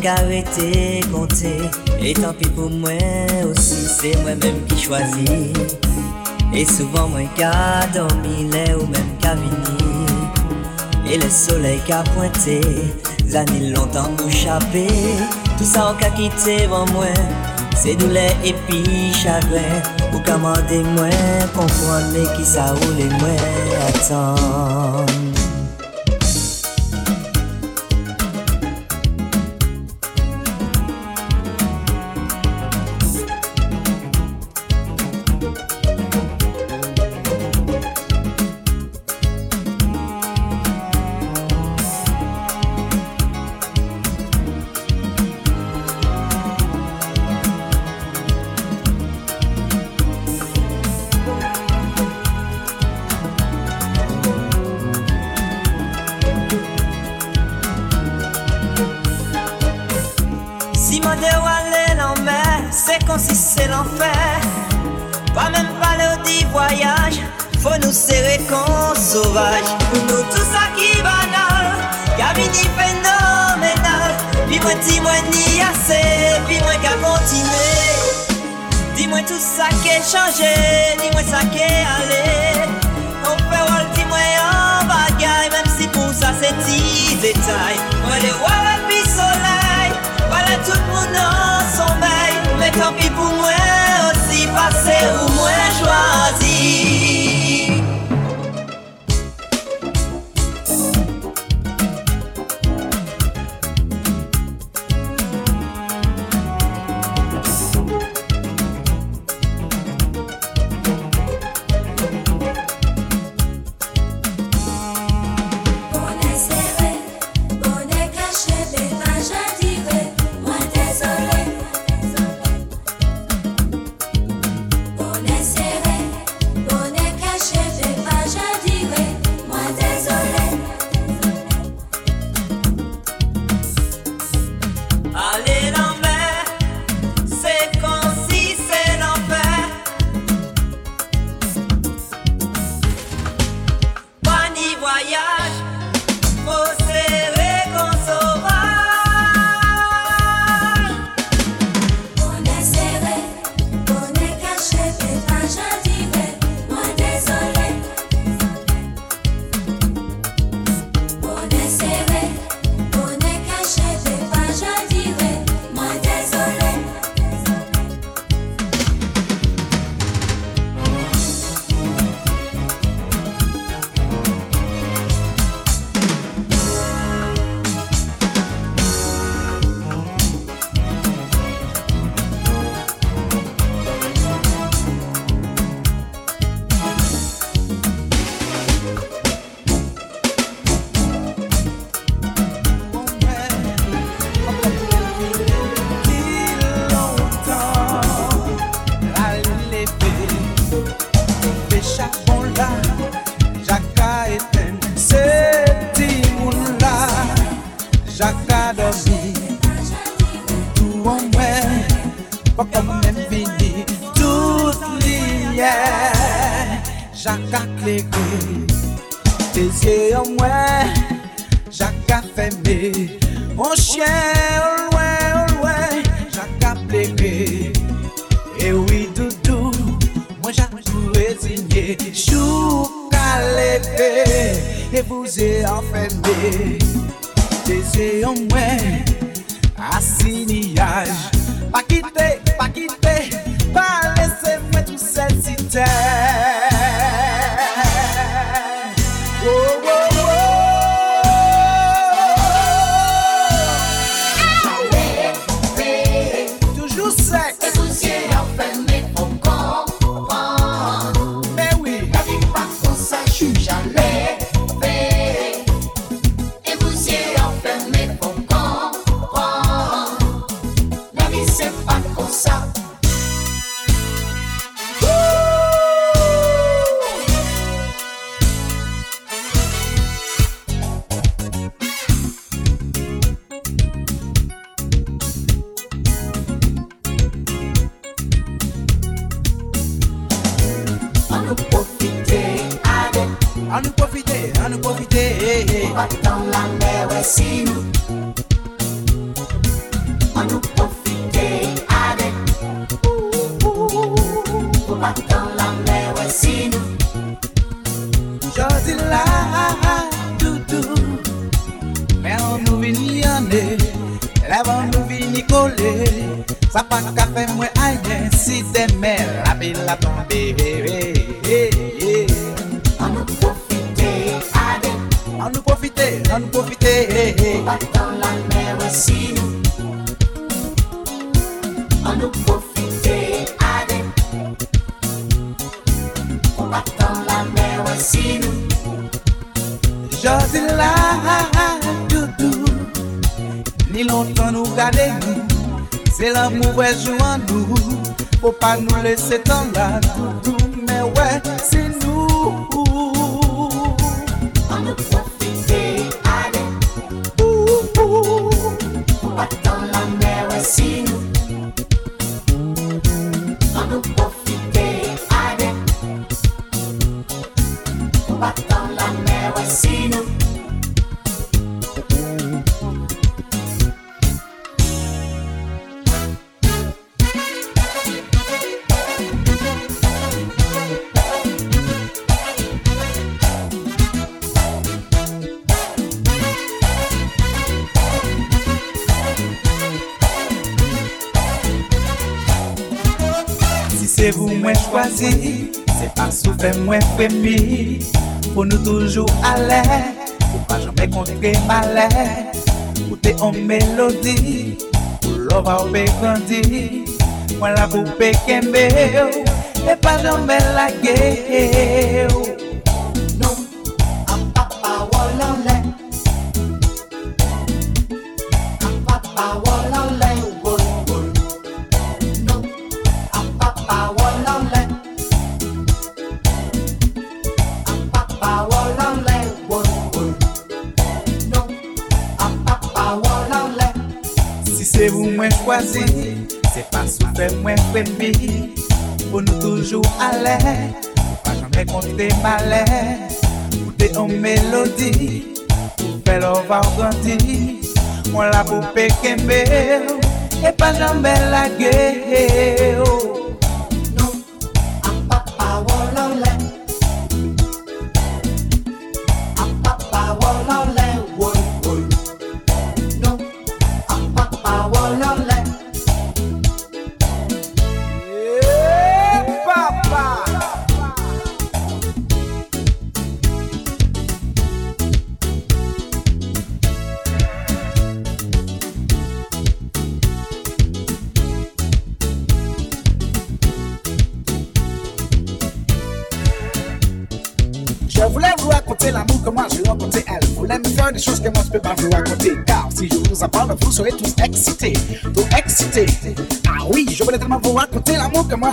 Qu'arrêter compter et tant pis pour moi aussi c'est moi-même qui choisis. Et souvent moins qu'à dormi, les ou même qu'à venir. Et le soleil qu'a pointé zanil longtemps à nous chaper tout ça en cas quitté moi, moins ces douleurs puis chagrin. Ou commander des moins comprendre qui saoule moins. Attention sommeil Men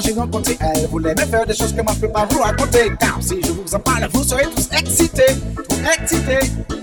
j'ai rencontré elle. Voulait me faire des choses que moi je peux pas vous raconter Car si je vous en parle vous serez tous excités. Tous excités.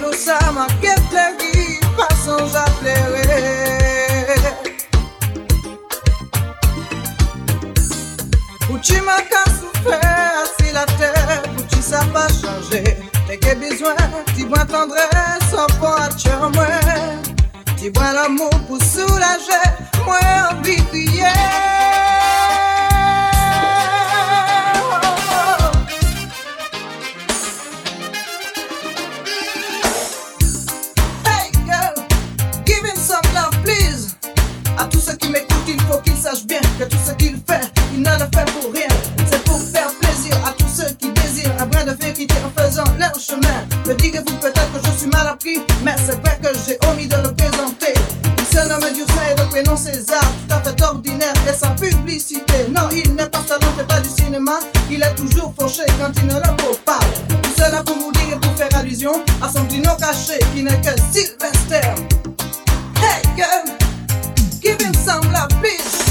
Nous ça marquait ta vie pas son j'applairais ou tu m'as cassé frère si la terre où tu savais pas changer. T'es qu'il y a besoin tu vois tendresse en point tu es en moins tu vois l'amour pour soulager moins envie de prier. mais c'est vrai que j'ai omis de le présenter. Il se nomme Durcin et de prénom César, tout à fait ordinaire et sans publicité. Non, il n'est pas salon, c'est pas du cinéma. Il est toujours fauché quand il ne le faut pas. Tout cela pour vous dire et pour faire allusion à son Dino caché qui n'est que Sylvester. Hey girl, give him some love, bitch.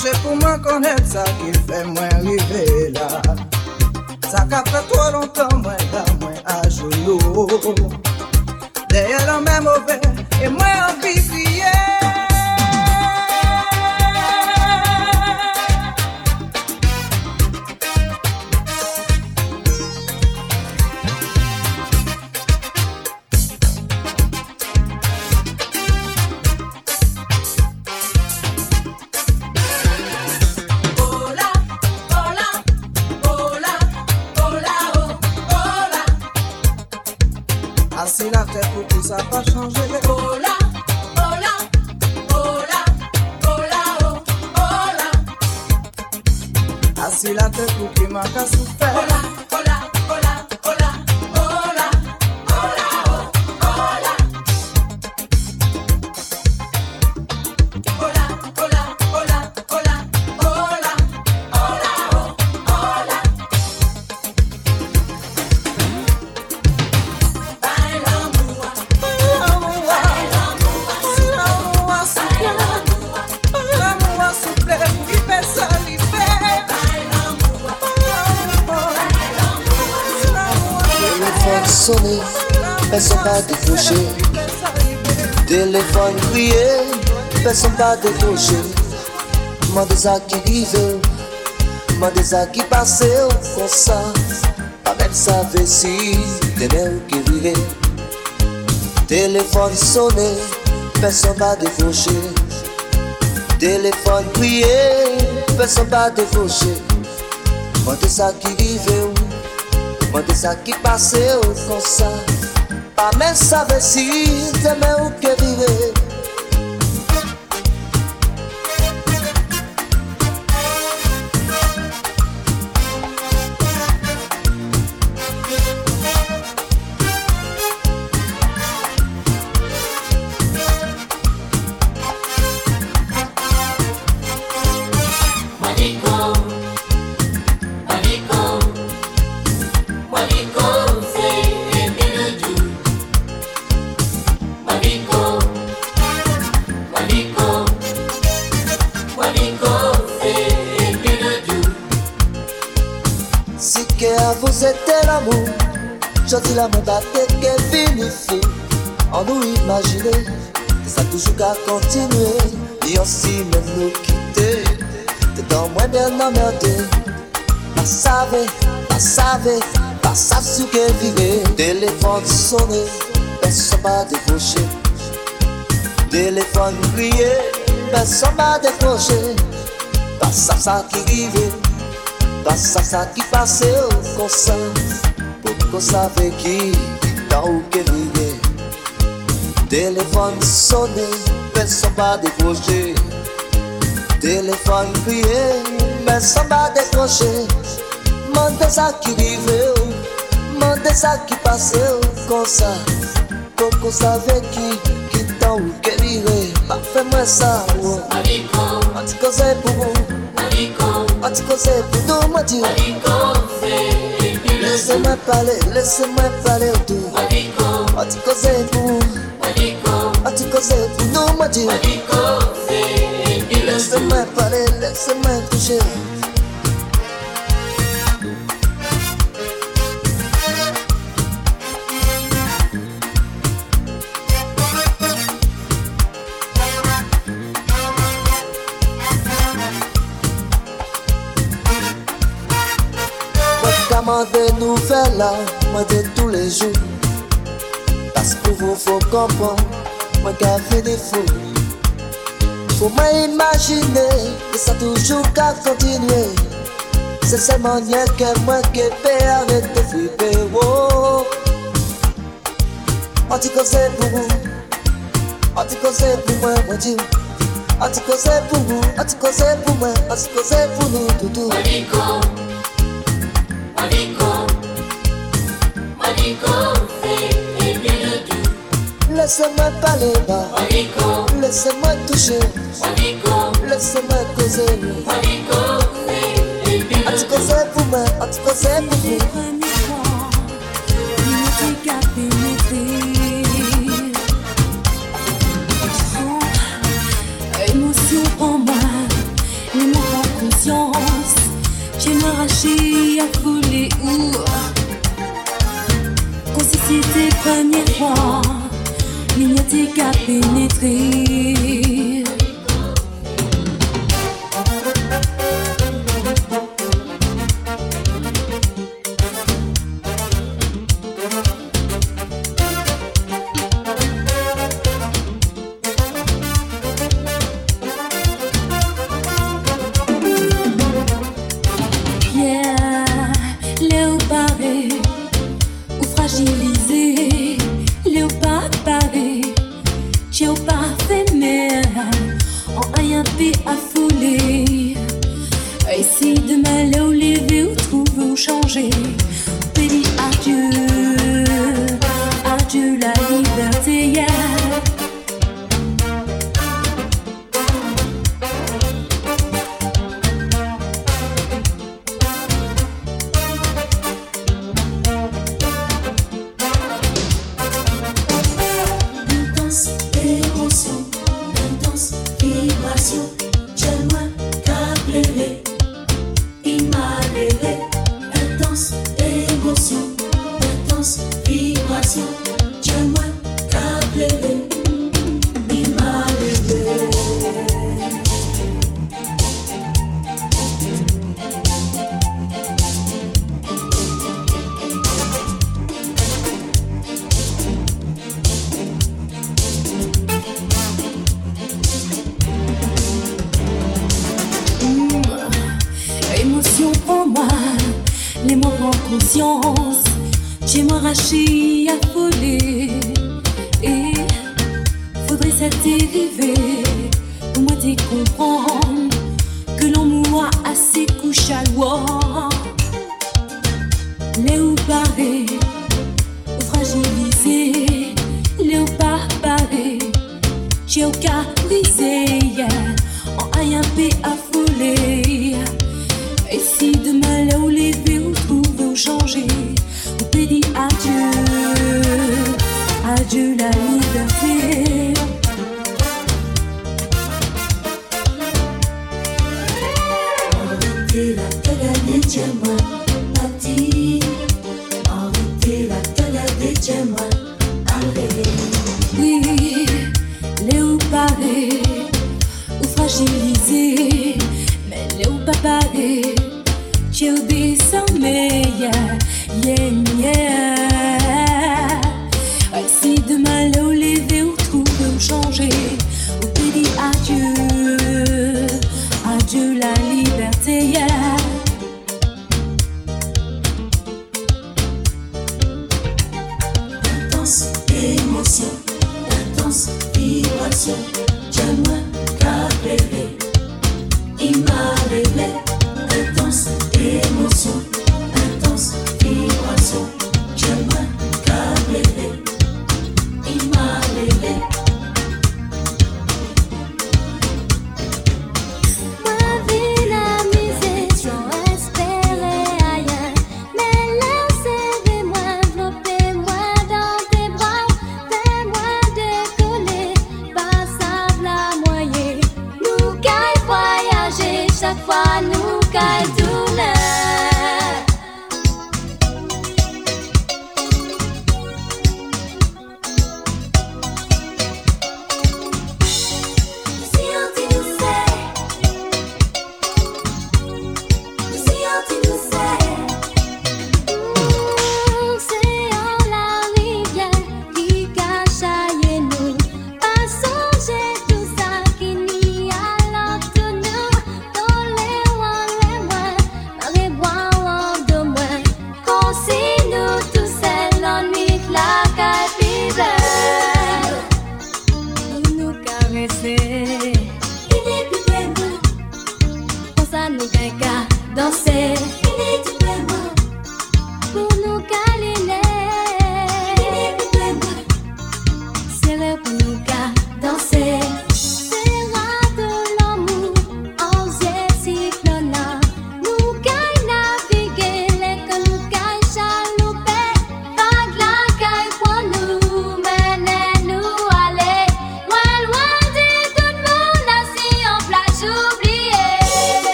Je suis pour me connaître, ça qui fait moins libéral. Ça fait trop longtemps, moins la moins à jouer. D'ailleurs, même au vert, et moins à vis. pa de ton chéri Mande sa ki rive Mande sa ki pase ou kon sa Pa men sa vesi Dene ou ki vire Telefon sone Person pa devoche Telefon priye Person pa devoche Mande sa ki rive ou Mande sa ki pase ou kon sa Pa men sa vesi Dene ou ki vire vivait. Téléphone sonné, personne pas décroché. Téléphone crié, personne pas décroché. Pas ça, ça qui vivait. Pas ça, ça qui passait au concert Pour qu'on savait qui Dans où qu'elle vivait Téléphone sonné Personne pas décroché Téléphone crié Personne pas décroché Mandez ça qui vivait Mandez ça qui passait au concert Pour qu'on savait qui Qui dans où qu'elle vivait Pas fait-moi ça oh. Mwaliko, On dit que c'est pour vous mwaliko, On dit que c'est pour nous moi dire mwaliko, c'est Eminodou. Laissez-moi parler, laissez-moi parler autour. Mwaliko, On dit que c'est pour, mwaliko, on dit que c'est pour nous, moi dire. mwaliko, c'est Eminodou. Laissez-moi parler, laissez-moi toucher. Faut comprendre, moi qui fait fous. Faut m'imaginer que ça toujours qu'à continuer. C'est seulement rien que moi qui peux arrêter de flipper. Oh. On que c'est pour vous. On que c'est pour moi, moi dit. On que c'est pour vous. On que c'est pour moi. On que c'est pour nous, tout, tout. Mwaliko, Laissez-moi parler bas. Laissez-moi toucher. Laissez-moi causer. dit que c'est pour moi. On dit que c'est pour vous. Émotion en moi, mais moi pas conscience. J'ai m'arraché où? Comme si c'était première fois,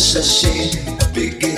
temps ou qu'à chercher, mais qui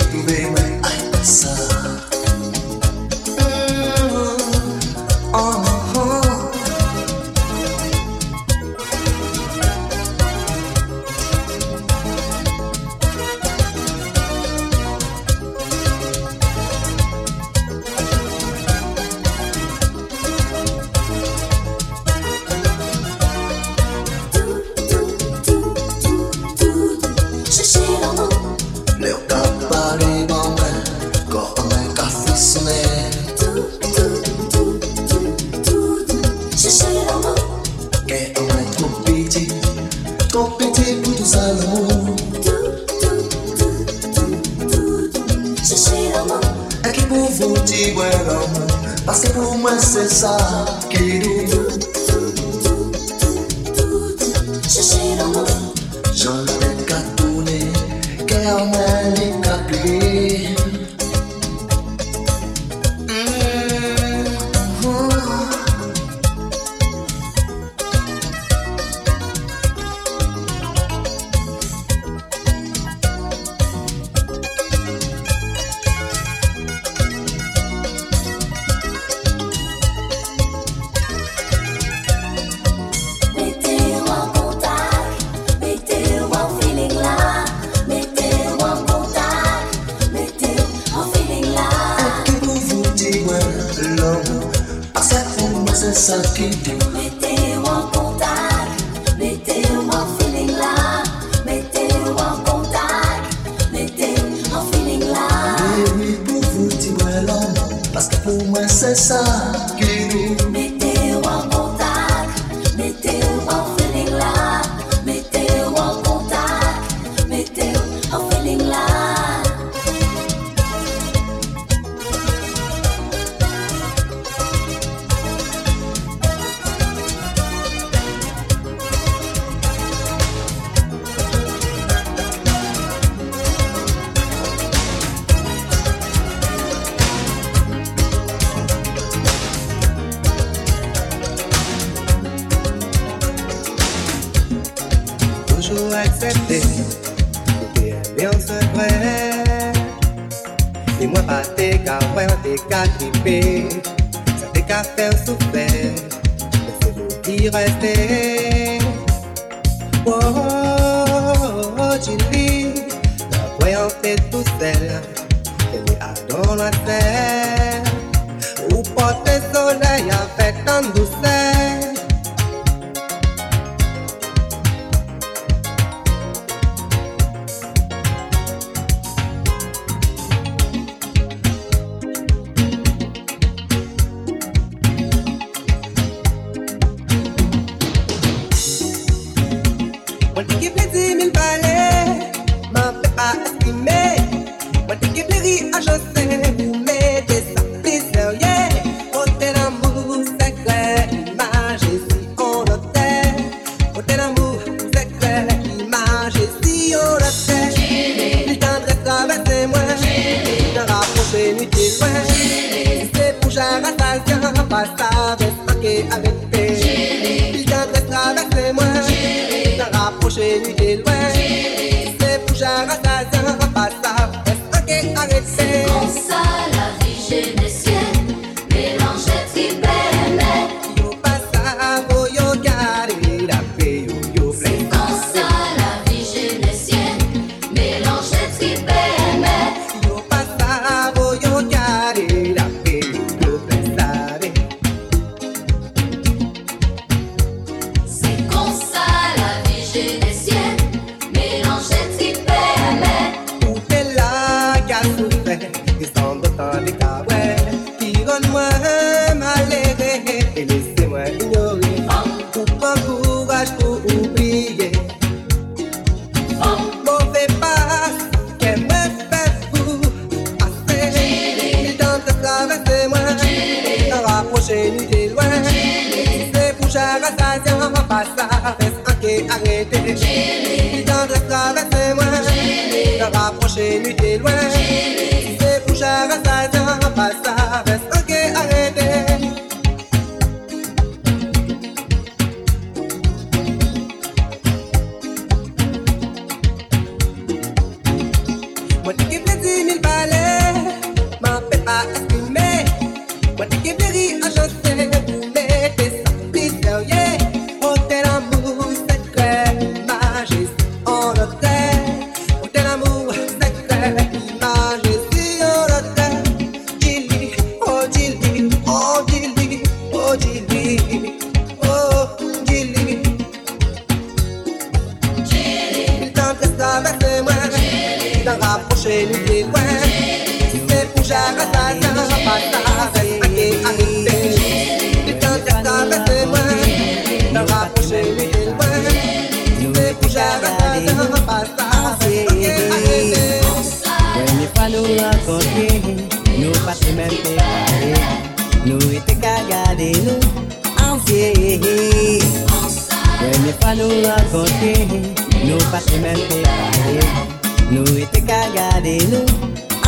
nou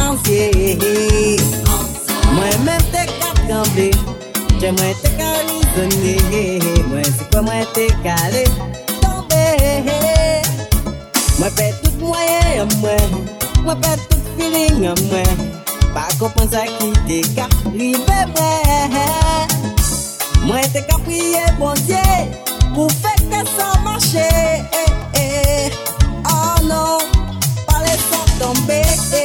ansye Mwen men te kat gamble Che mwen te ka rizonye. Mwen si kwa mwen te kale Tombe. Mwen pe tout mwaye yon mwen Mwen pe tout feeling yon mwen. Pa kompon sa ki te ka rive mwen. Mwen te ka priye bon diye Pou fek te san mache. Eh, eh. Oh non. don't beg.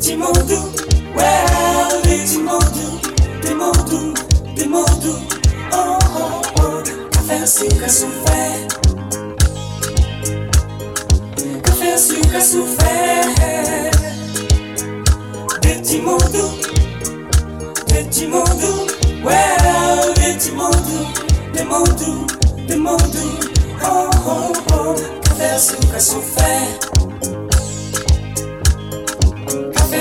te well, te mudo, te mudo, oh, oh, oh, café, açúcar, sufé, café, açúcar, sufé, de te de te mudo, well, de mudo, te mudo, te mudo, oh, oh, oh, café, açúcar, sufé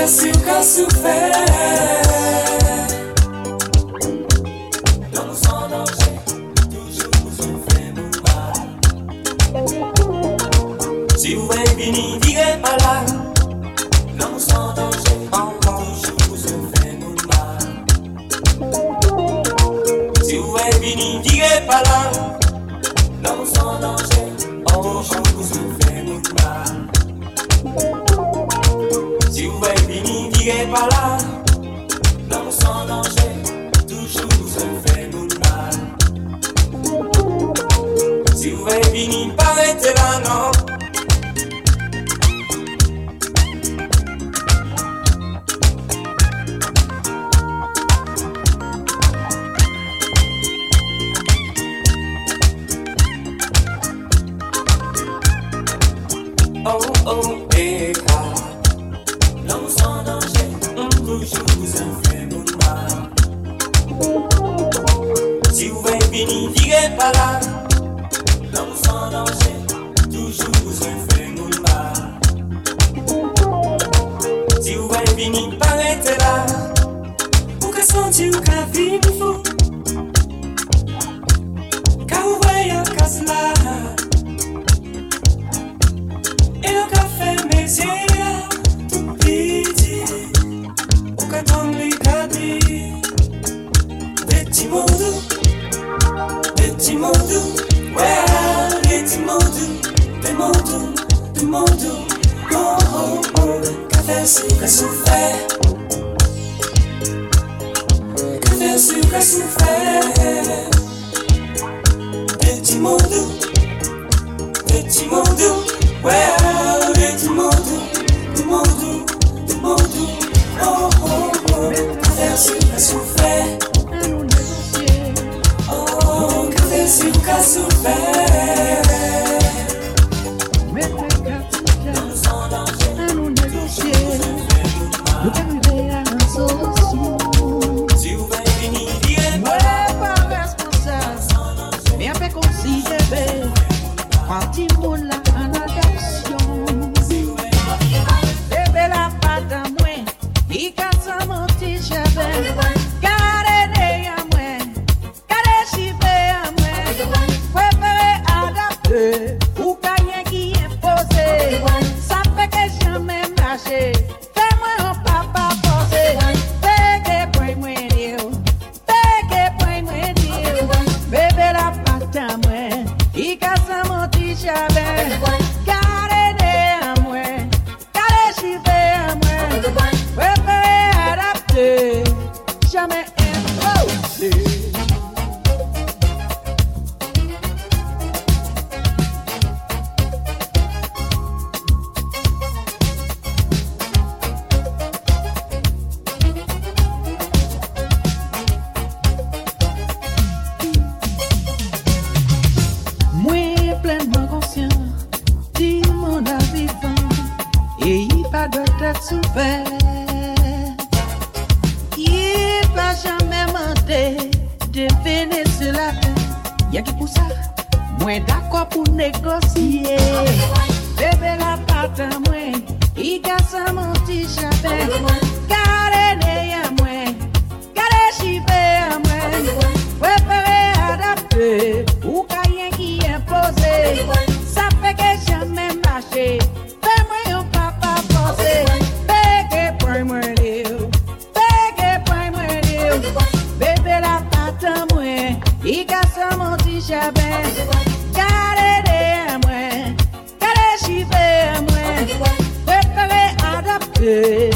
se o Cássio fez. verano day.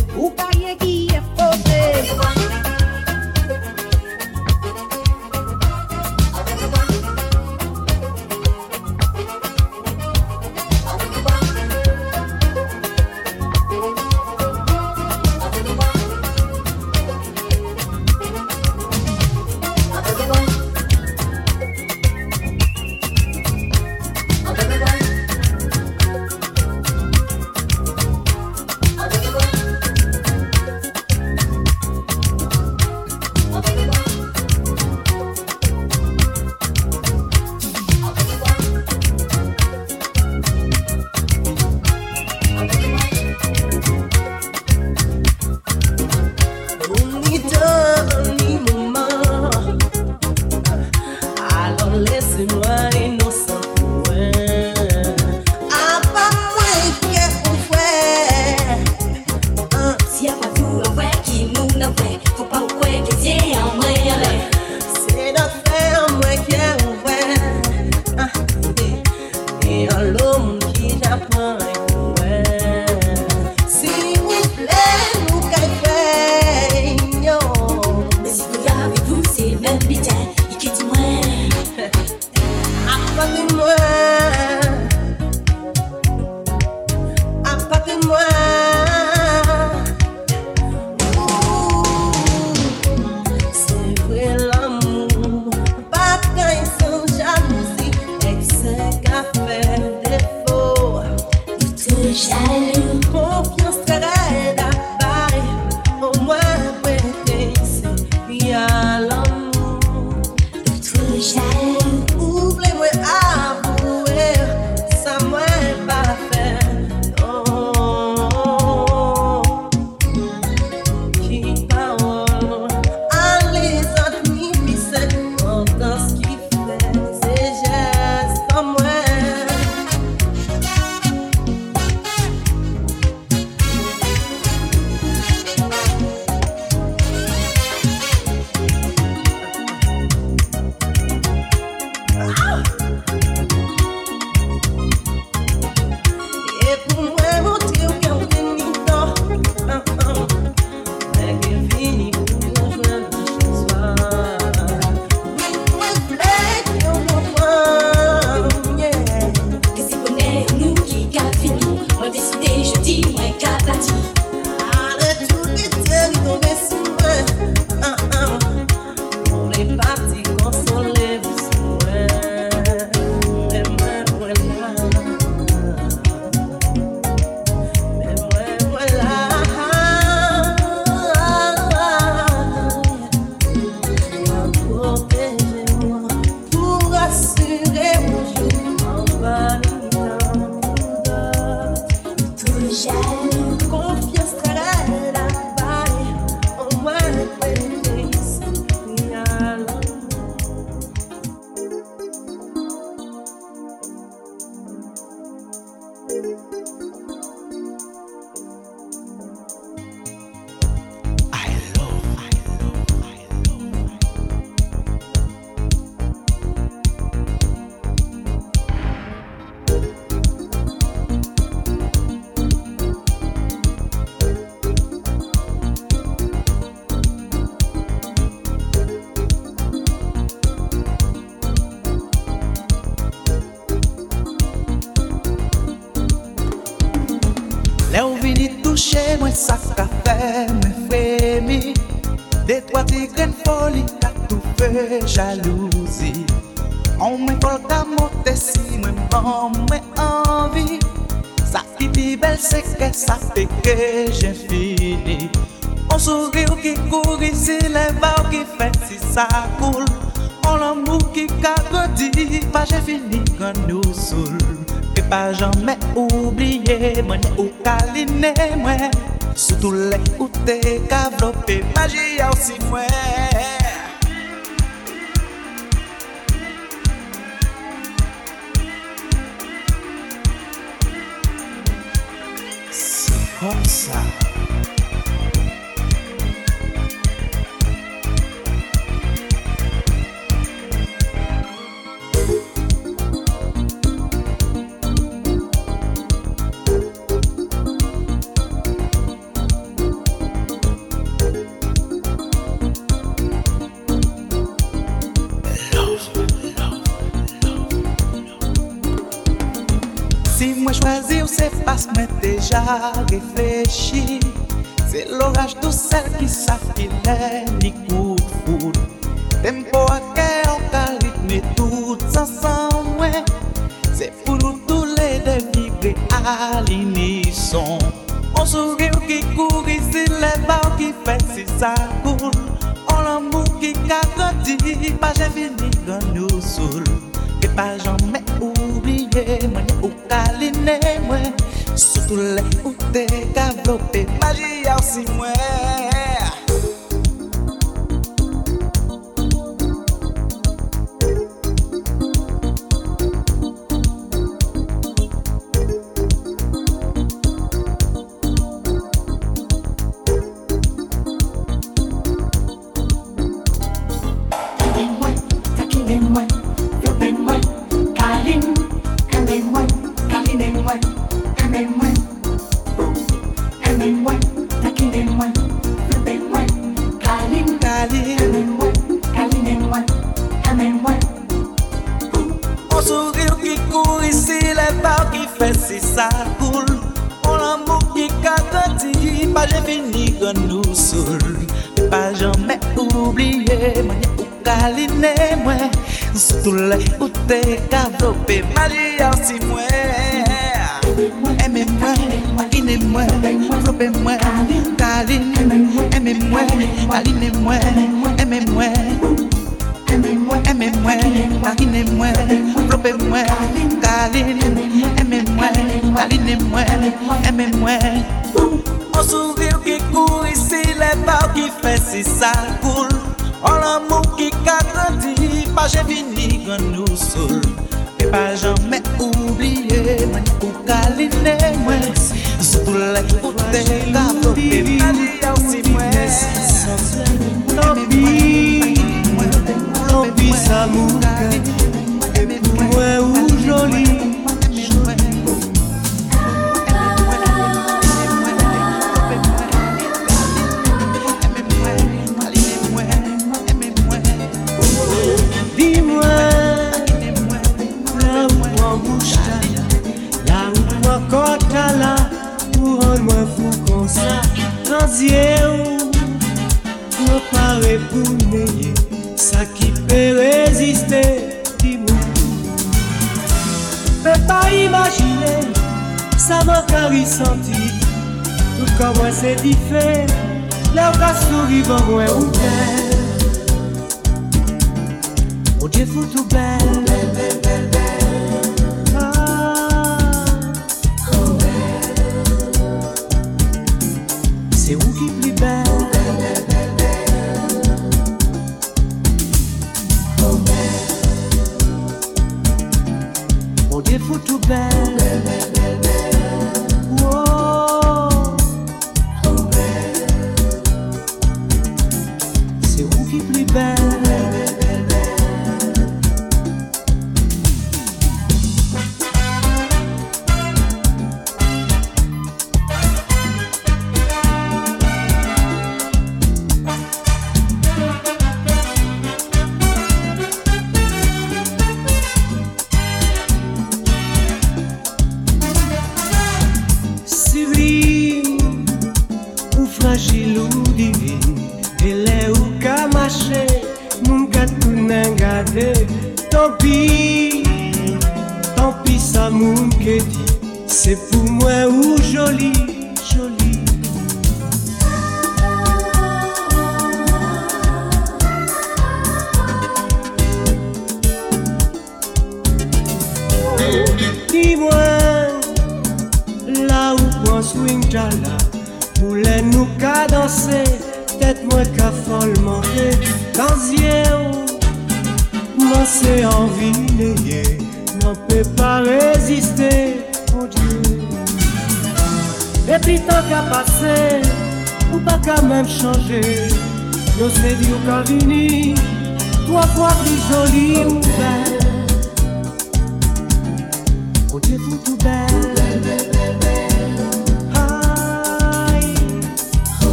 sa koul. On l'amou ki ka godi Pa jè fini kan nou soul E pa jamè oubliye Mwen ou kaline mwen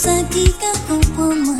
ozaki kakoprendre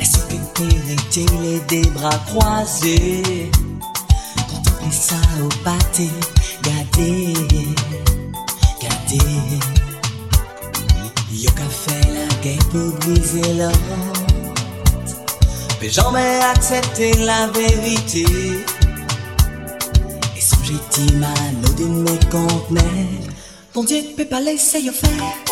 Est-ce que des bras croisés Contempler ça au pâté, gardez, gardez. Yo qu'à fait la guerre pour briser l'or. Mais jamais accepter la vérité. Et songer timano d'une mécontenue. Ton Dieu peut pas laisser y faire.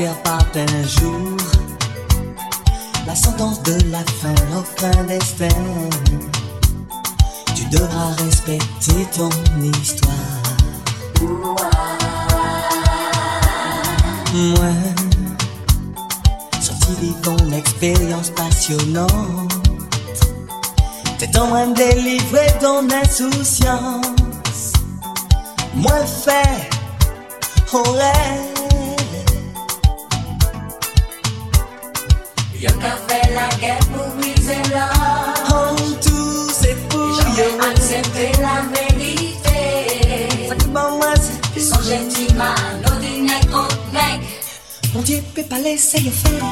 sortir par un jour. La sentence de la fin, l'aucun destin. Tu devras respecter ton histoire. Moi, sorti de ton expérience passionnante. T'es en train de délivrer ton insouciance. Moi, fait, rêve guerre pour briser l'or. On tout c'est pour accepter la vérité. Bon, moi, c'est Son gentiment, nos dîners contre mec. Mon Dieu peut pas laisser le faire.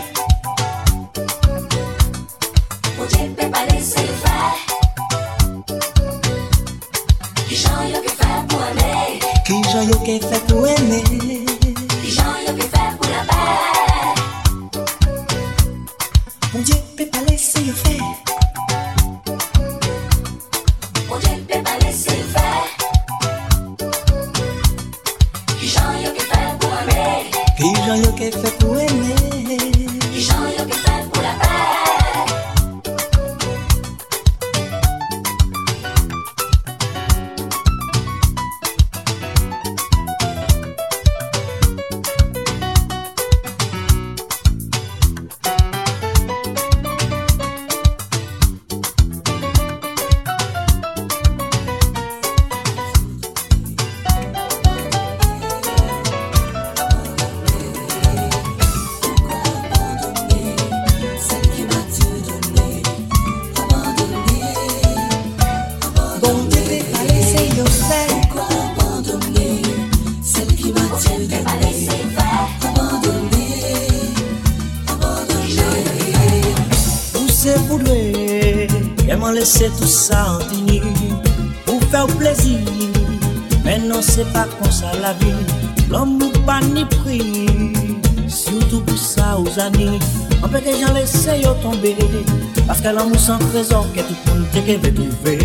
Mon Dieu peut pas laisser le faire. Les gens yo que faire pour aimer. Qui j'en yo qu'est fait pour aimer. Tout le monde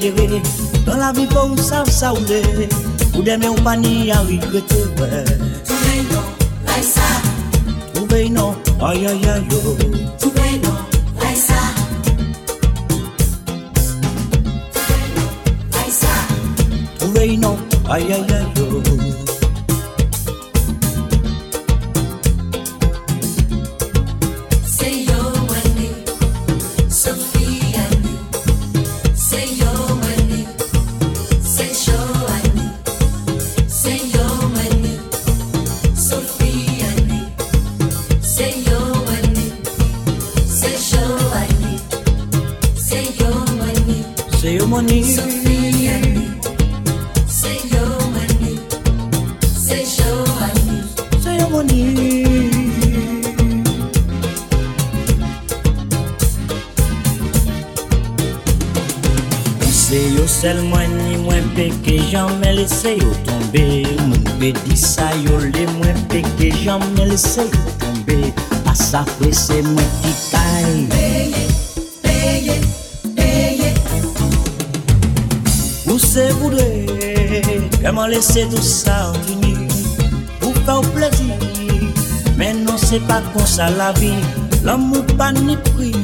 pour qui a pleuré. Dans la vie, pour ça, ça ou l'est, ou demain ou pas ni à regretter, ouais. Trouver non, like ça. Trouver non, aïe aïe aïe yo. Trouver non, like ça. Like ça. Trouver non, aïe se mwen ki kay Payé, payé, payé. Ou se voudre Comment laisser tout ça en venir Pour faire plaisir Mais non c'est pas comme ça la vie. L'amour pas ni prix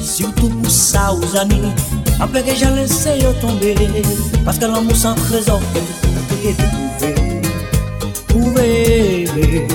Surtout pour ça aux amis. Après que j'en laisse yo tomber Parce que l'amour sans trésor Trouver Trouver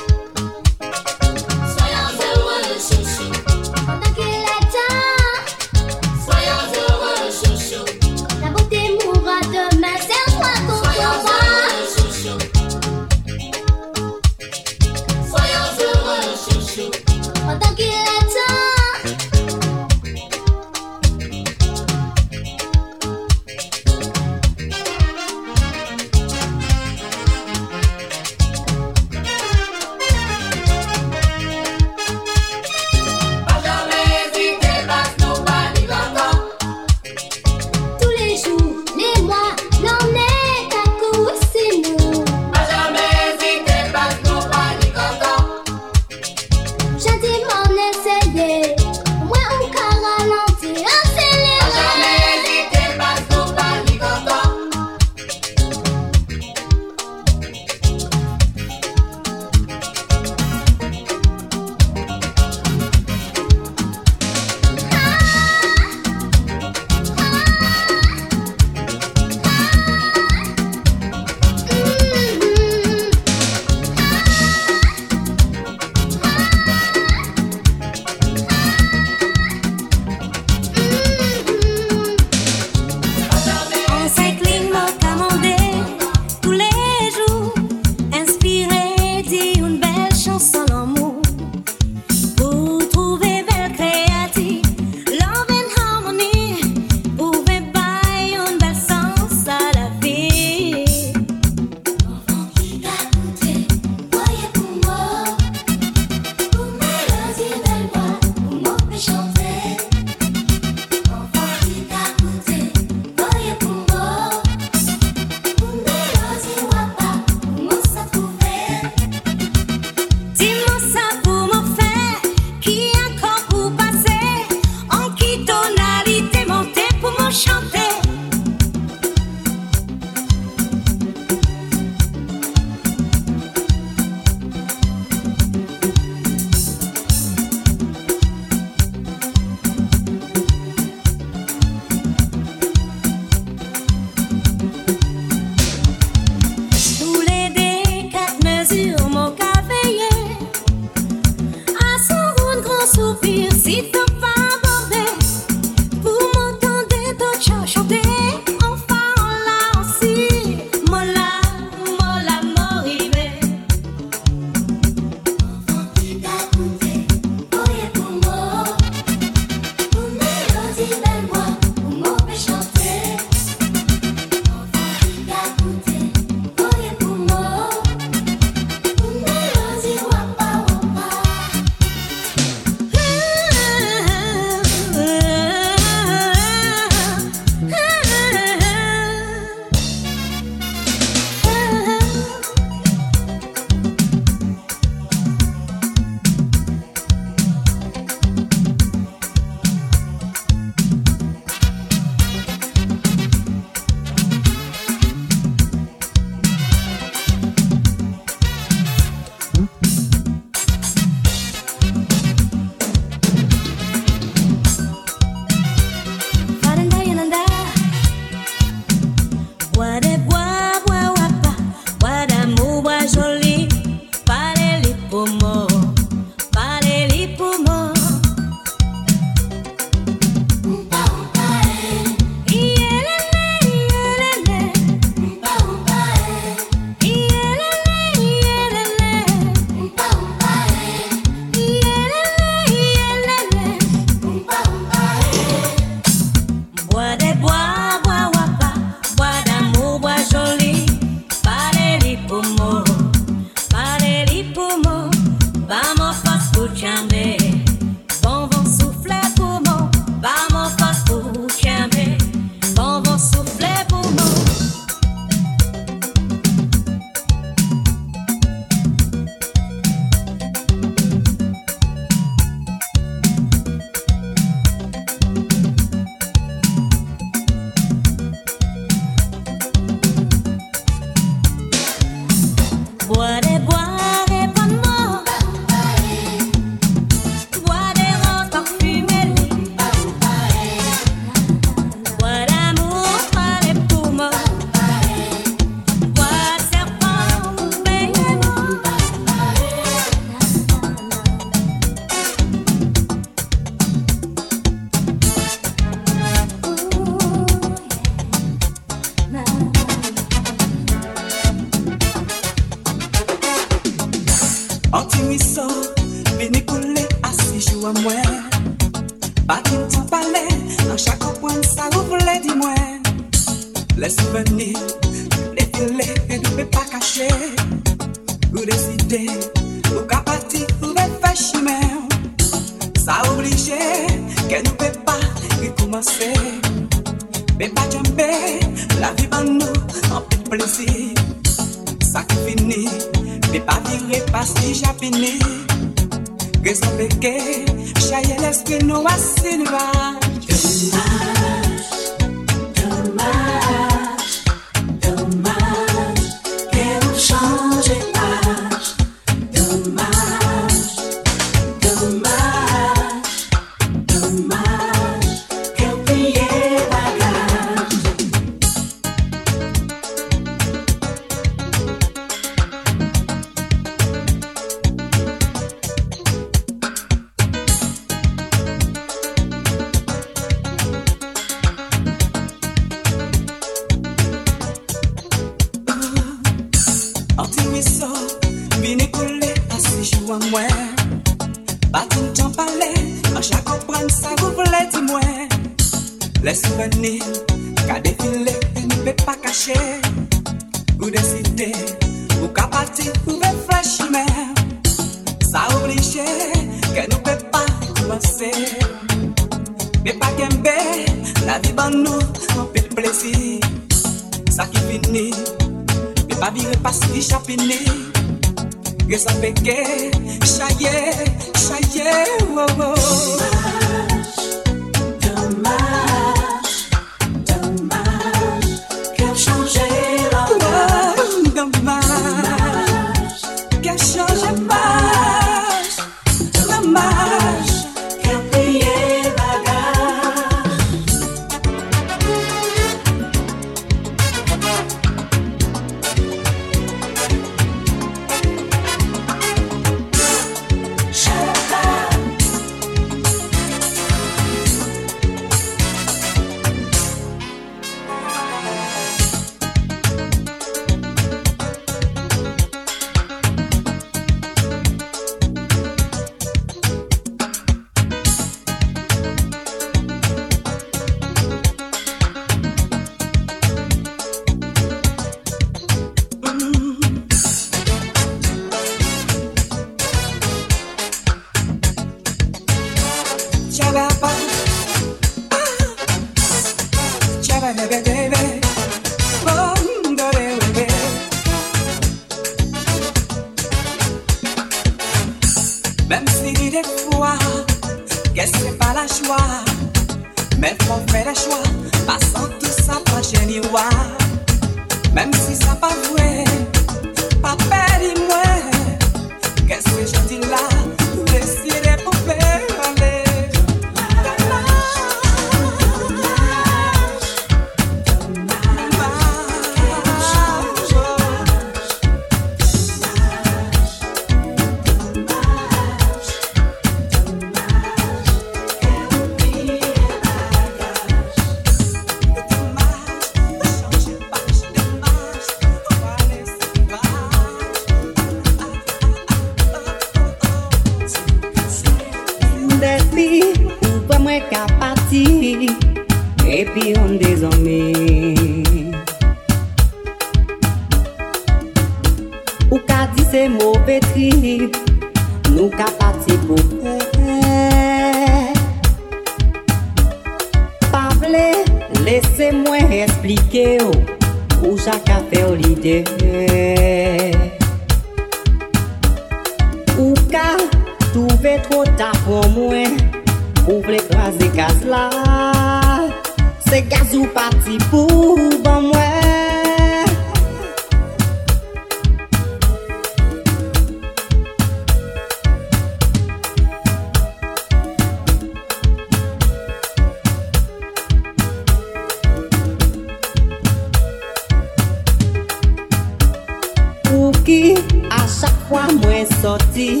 parti,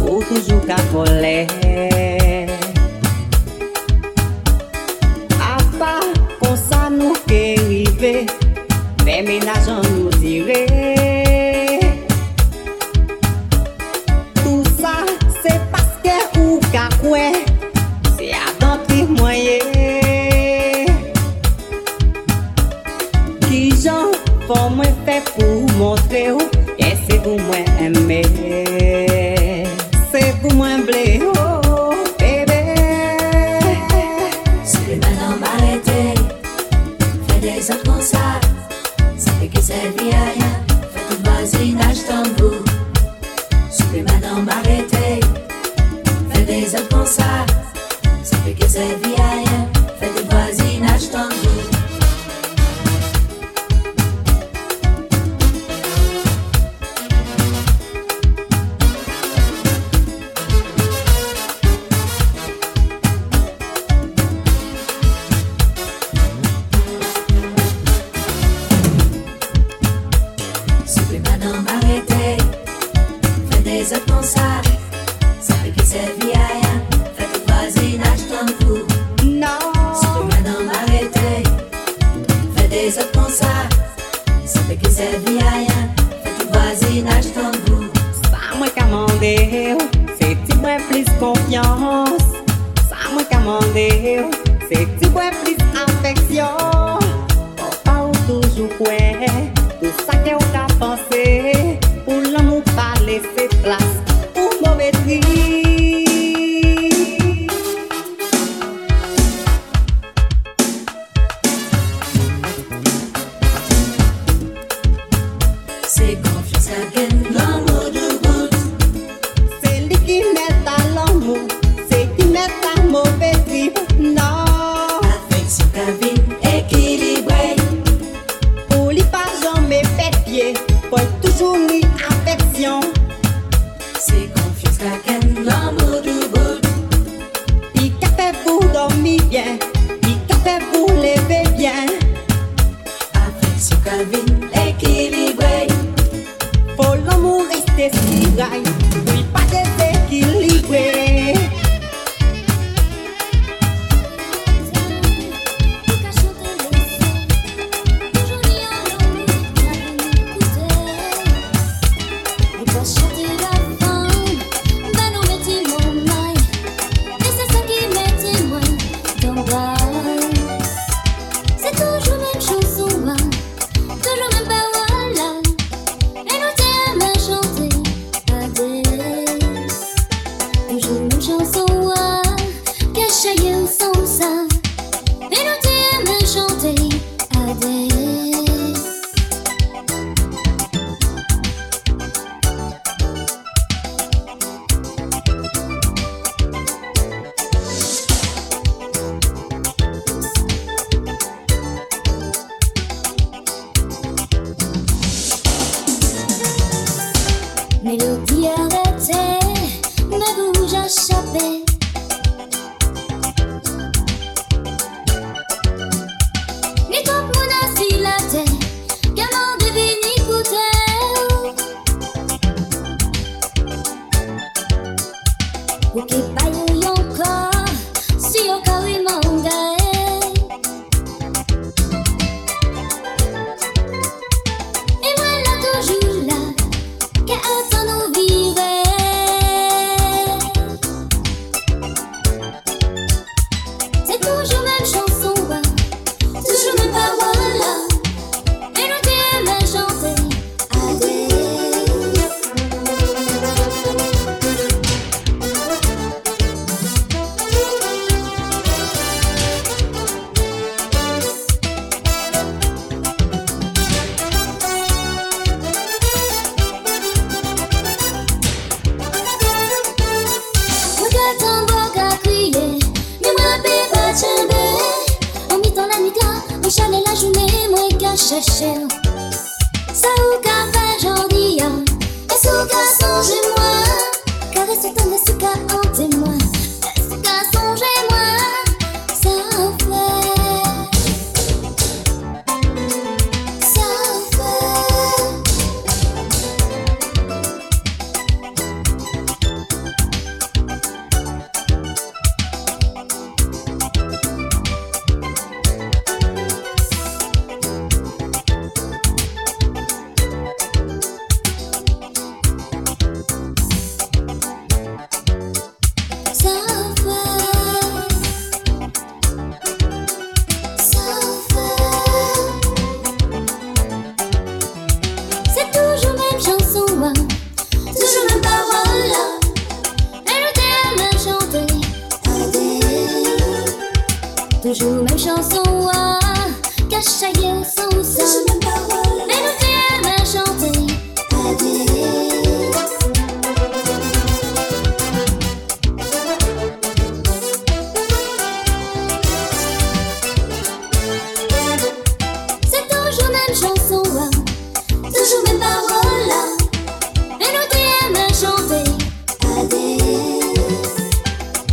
ou toujou ka kolè.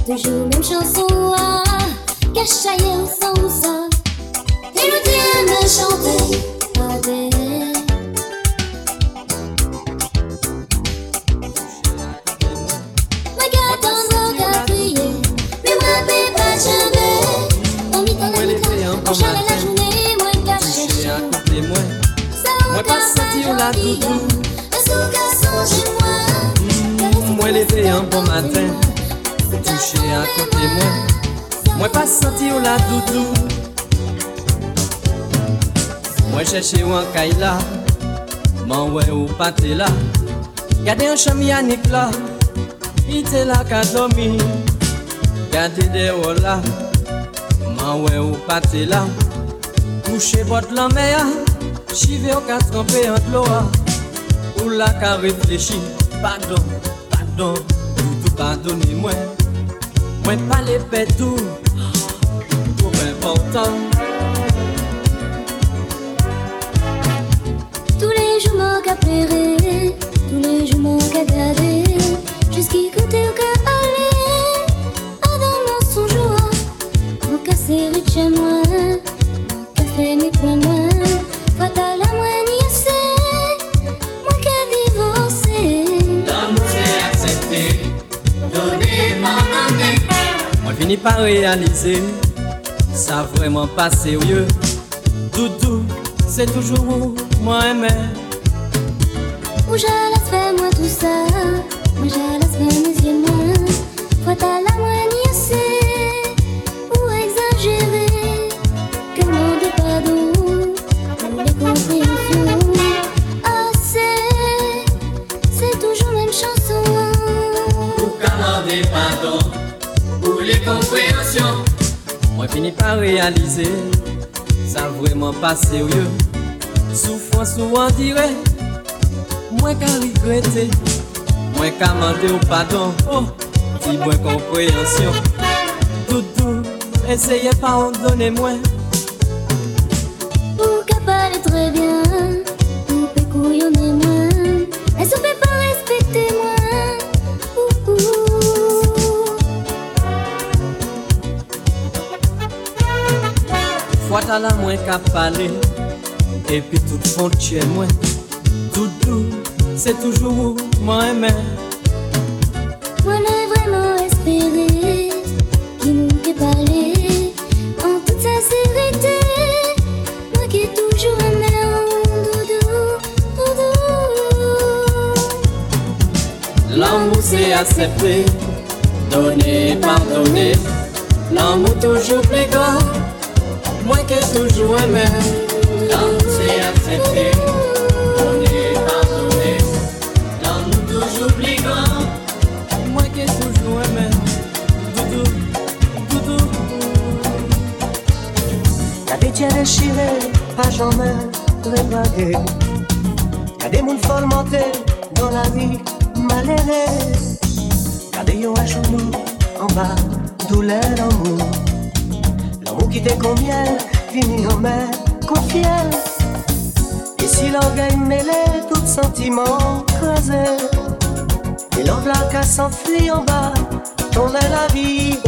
Toujours même chanson, ah, cache ailleurs sans Moi pas senti au la doudou. Moi cherché ou en kaila. Man ouais ou pas t'es là. Gardez un chami là. Il était là qu'à dormir. Gardez des hauts là. Man ouais ou pas t'es là. Couché votre la mer. Chivé au cas trempé en l'eau. Ou la qu'à réfléchir. Pardon, pardon. Tout pardonnez-moi. Moi pas les paix tout. Trop important. Tous les jours m'en qu'à pleurer, tous les jours m'en qu'à garder. Jusqu'y côté au qu'à aller. Ah dans mon son joie, mon de chez moi. Mon faire mes points moi. Fatal à moi ni assez. Mon qu'à divorcer. L'amour accepté. Moi par réaliser. Ça vraiment pas sérieux. Doudou, c'est toujours où moi aimé. Où j'allais faire moi tout ça Moi j'allais faire mes yeux moi Fatal à moi Moi finis par réaliser. Ça vraiment pas sérieux. Souffrance ou en dirait. Moi qu'à regretter. Moi qu'à demander au pardon. Oh, dis-moi compréhension. Doudou, essayez pas en donner moins. T'as la moins qu'à parler. Et puis tout es moins Doudou, c'est toujours moi aimé Moi l'ai vraiment espéré Qui nous qui parler. En toute sincérité Moi qui ai toujours aimé en doudou Doudou. L'amour c'est accepter Donner, pardonner. L'amour toujours plus grand Moi qui ai toujours aimé L'amour c'est accepter Donner, pardonner L'amour toujours plus grand Moi qui ai toujours aimé Doudou, doudou pas jamais. Y'a des moules dans la vie malheureux. Y'a des yo à genoux, en bas, douleur l'amour. L'amour qui t'est combien, Et si l'orgueil mêlé, tout sentiment creusé. Et l'angle qu'à s'enfuir en bas, tourner la vie,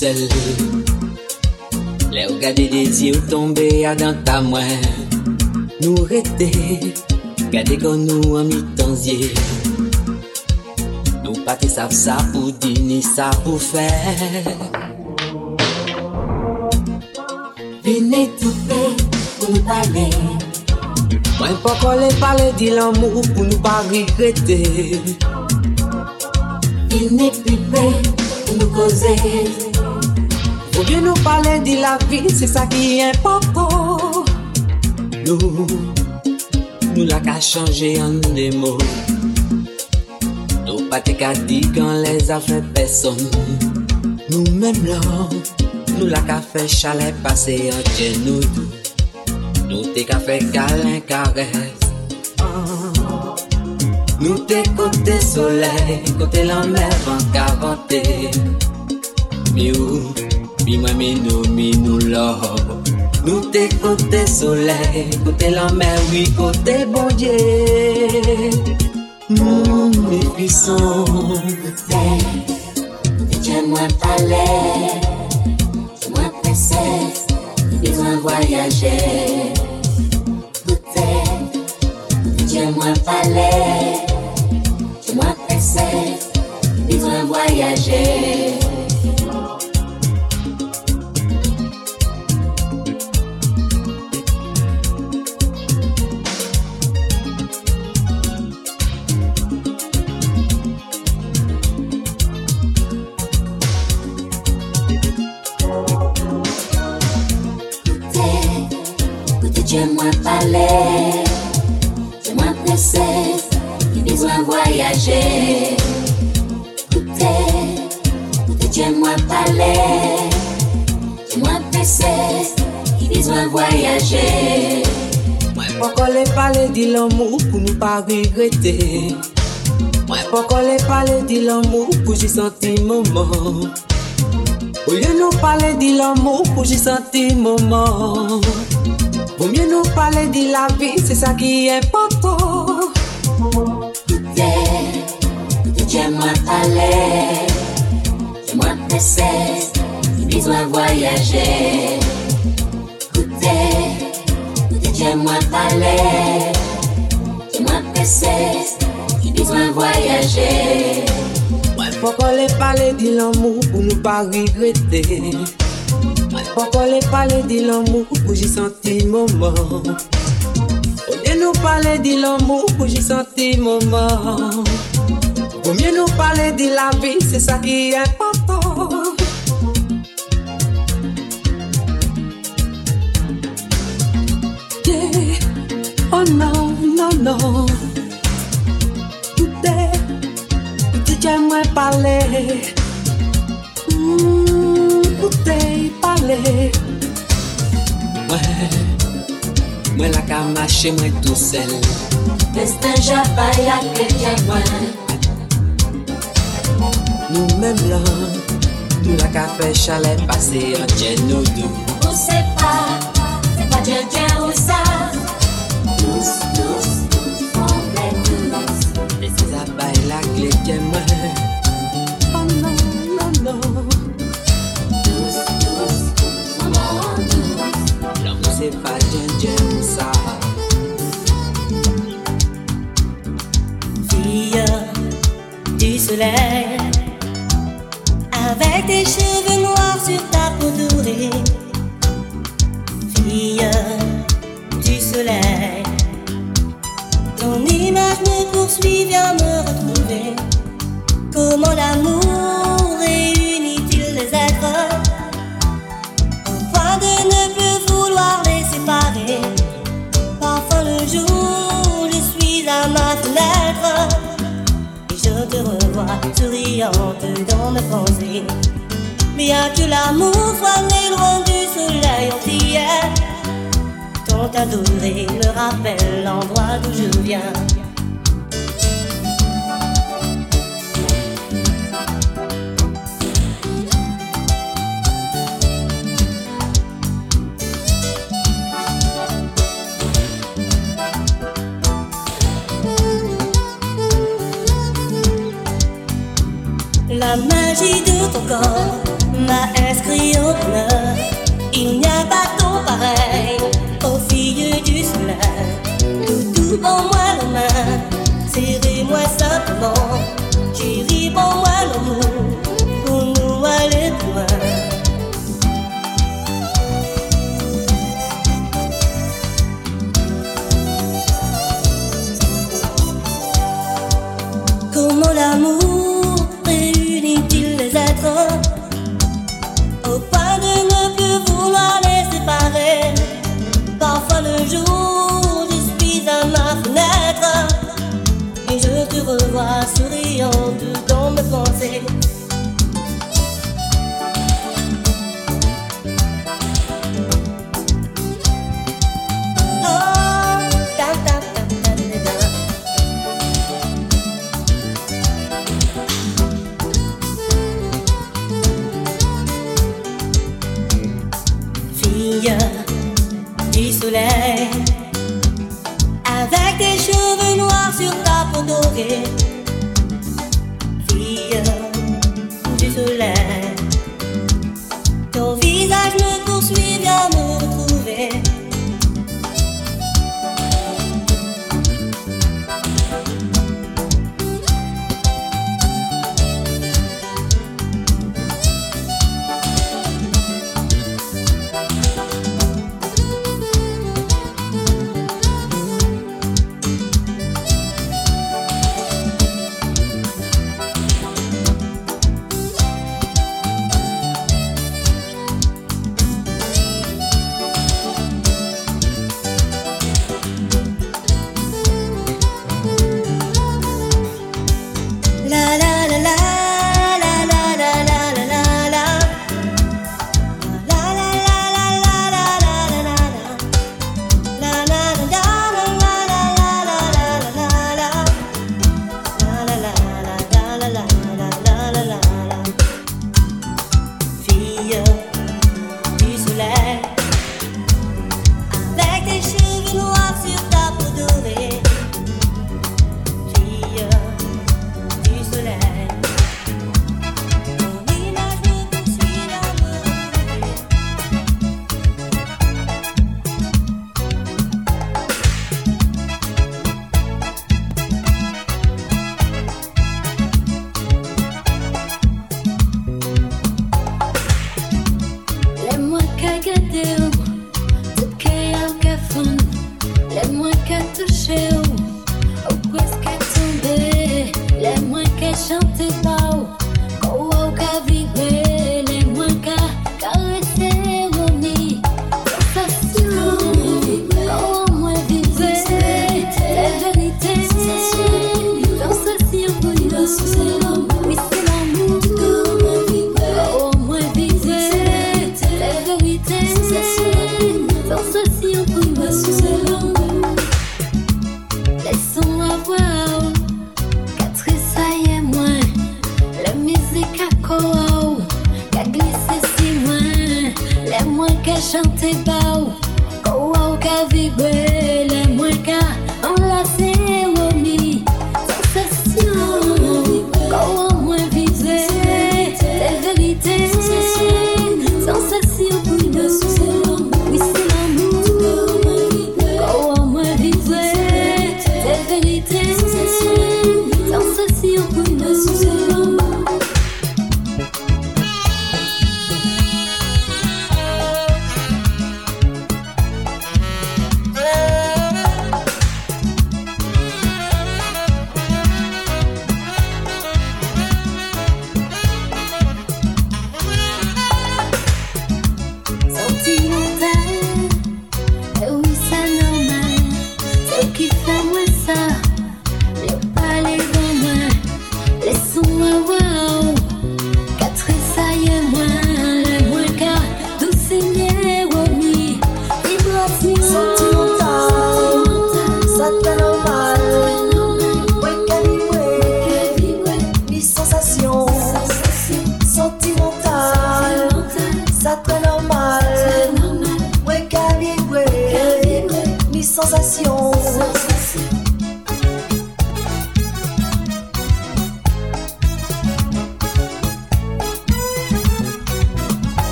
sel. Le ou gade de dezi ou tombe a dan ta mwen. Nou rete Gade kon nou an mi tanzye Nou pati sav sa pou di ni sa pou fe. Vene toupe pou nou pale. Mwen pa kole pale di l'amou pou nou pa regrete. Vene pipe pou nou koze. Causer. Faut bien nous parler de la vie, c'est ça qui est important. Nous, nous la qu'à changer en des mots. Nous pas qu'à dire quand les affaires personne. Nous même là, nous la qu'à faire chalet passer en chez nous. Nous te qu'à faire câlin caresse. Nous te côté soleil, côté la mer en quaranté. Mi mi nous, mi nous love. Nous te côté soleil, côté la mer, oui, côté bon Dieu. Nous, mes puissants. Tiens-moi palais, moi princesse, besoin de voyager. Peut-être, tiens-moi palais, moi princesse, besoin de voyager. Écoutez, voyager. Mwen pa kole pale di l'amour pou nou pa regrete. Mwen pa kole pale di l'amour pou j'y senti moment Au lieu nous parler de l'amour pour j'y senti moment Vaut mieux nous parler de la vie, c'est ça qui est important. Écoutez, tiens-moi palais, tiens-moi princesse, qui besoin de voyager. Tiens-moi princesse, qui besoin de voyager. Mwen pa kole pale di l'amour pou nou pa regrete Mwen pa kole pale di l'amour pou j'y senti moment Au lieu nous parler de l'amour pour j'y senti Vaut mieux nous parler de la vie, c'est ça qui est non, Tout est, tout est j'aimerais parler Tout mm, est parler Ouais Mwen la ka mache mwen tout sel Destin j'appelle à quelqu'un loin. Nou menm lan Nou la ka fe chalet pase an chen nou dou On sait pas, ton image me poursuit, viens me retrouver. Comment l'amour réunit-il les êtres? Au de ne plus vouloir les séparer? Parfois le jour, je suis à ma fenêtre et je te revois souriante dans mes pensées. Bien que l'amour soit né loin du soleil antillais, ton adoré me rappelle l'endroit d'où je viens. La magie de ton corps m'a inscrit au bonheur. Il n'y a pas ton pareil aux filles du soleil. Tout, tout pour moi la main, serrez-moi simplement. Chérie, pour moi l'amour, pour nous aller plus loin. Comment l'amour Au point de ne plus vouloir les séparer. Parfois le jour, je suis à ma fenêtre. Et je te revois souriante dans mes pensées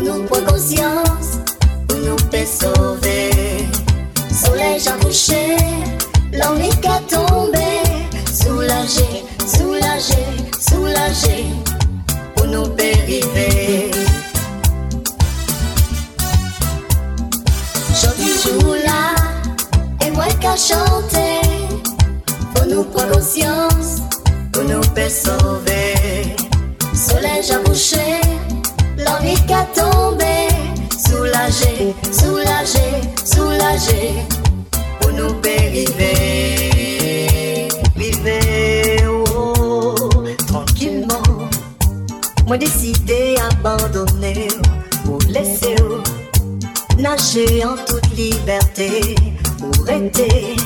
Pour nous prendre conscience, pour nous paix sauver, soleil j'abouche, l'envie qu'à tomber, Soulagé, soulagé, soulager, pour nous paix river. Jolie Joula et moi qui ai chanté, pour nous prendre conscience, pour nous paix sauver, soleil j'abouche envie qu'à tomber. Soulagé, soulagé, soulagé, pour nous périver. Vivez, oh, tranquillement. Moi décidé abandonner ou laisser oh, nager en toute liberté pour rester.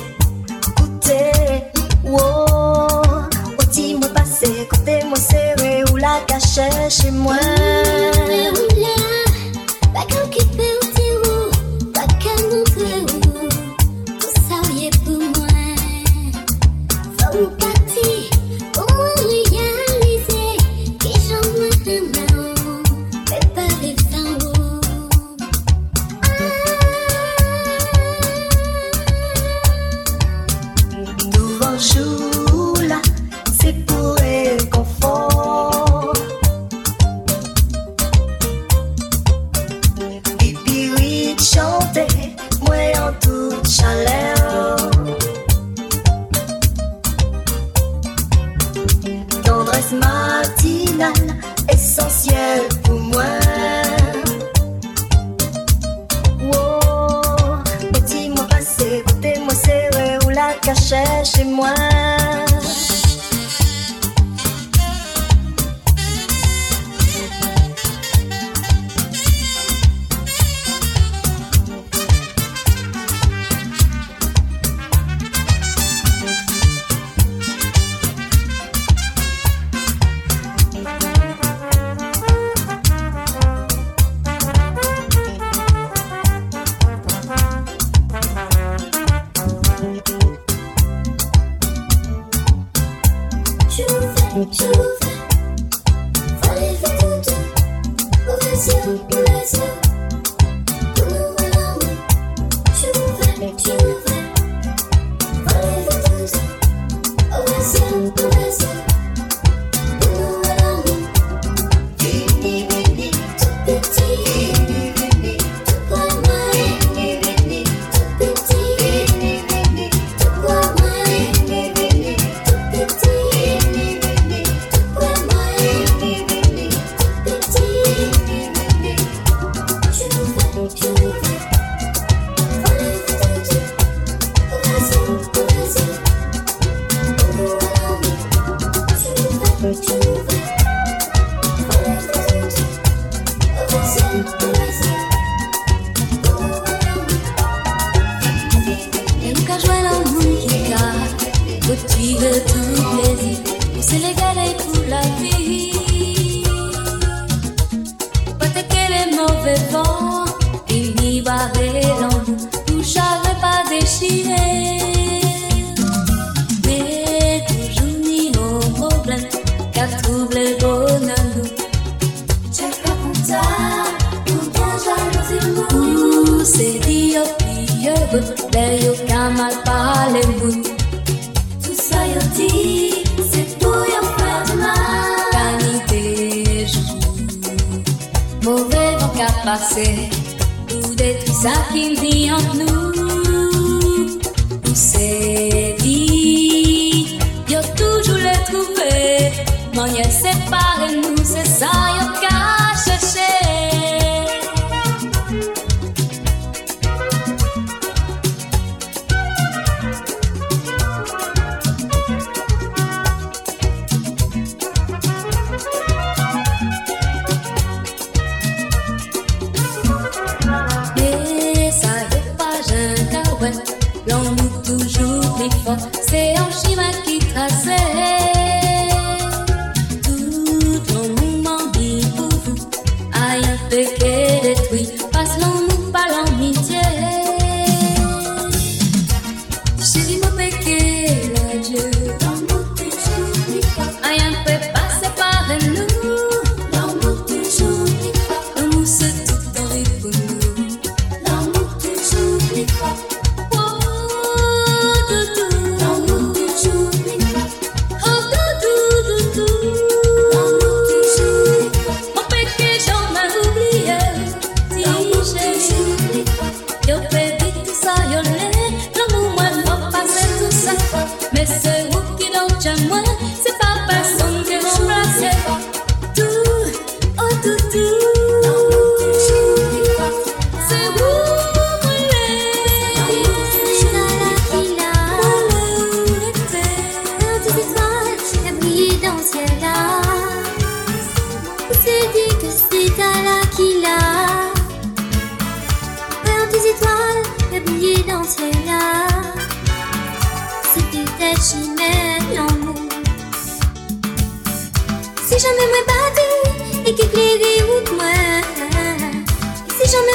Écoutez, oh, au oh, petit mot passé, côté moi la cachais chez moi. Mais cachait chez moi.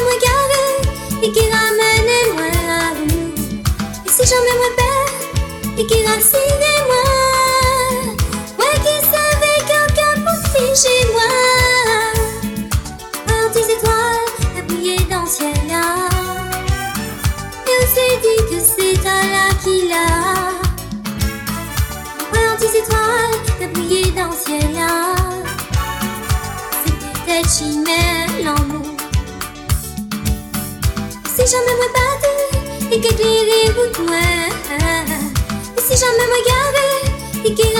moi et qui ramène moi à vous. Et si jamais moi père et qui racine moi, moi qui savais quelqu'un pour chez moi. Par des étoiles à briller dans le ciel là. Et on s'est dit que c'est à là qu'il a. Par des étoiles à briller dans le ciel là. C'est peut-être chimère l'amour si jamais moi battre et que gliré ou quoi Et si jamais moi garder et que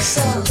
Si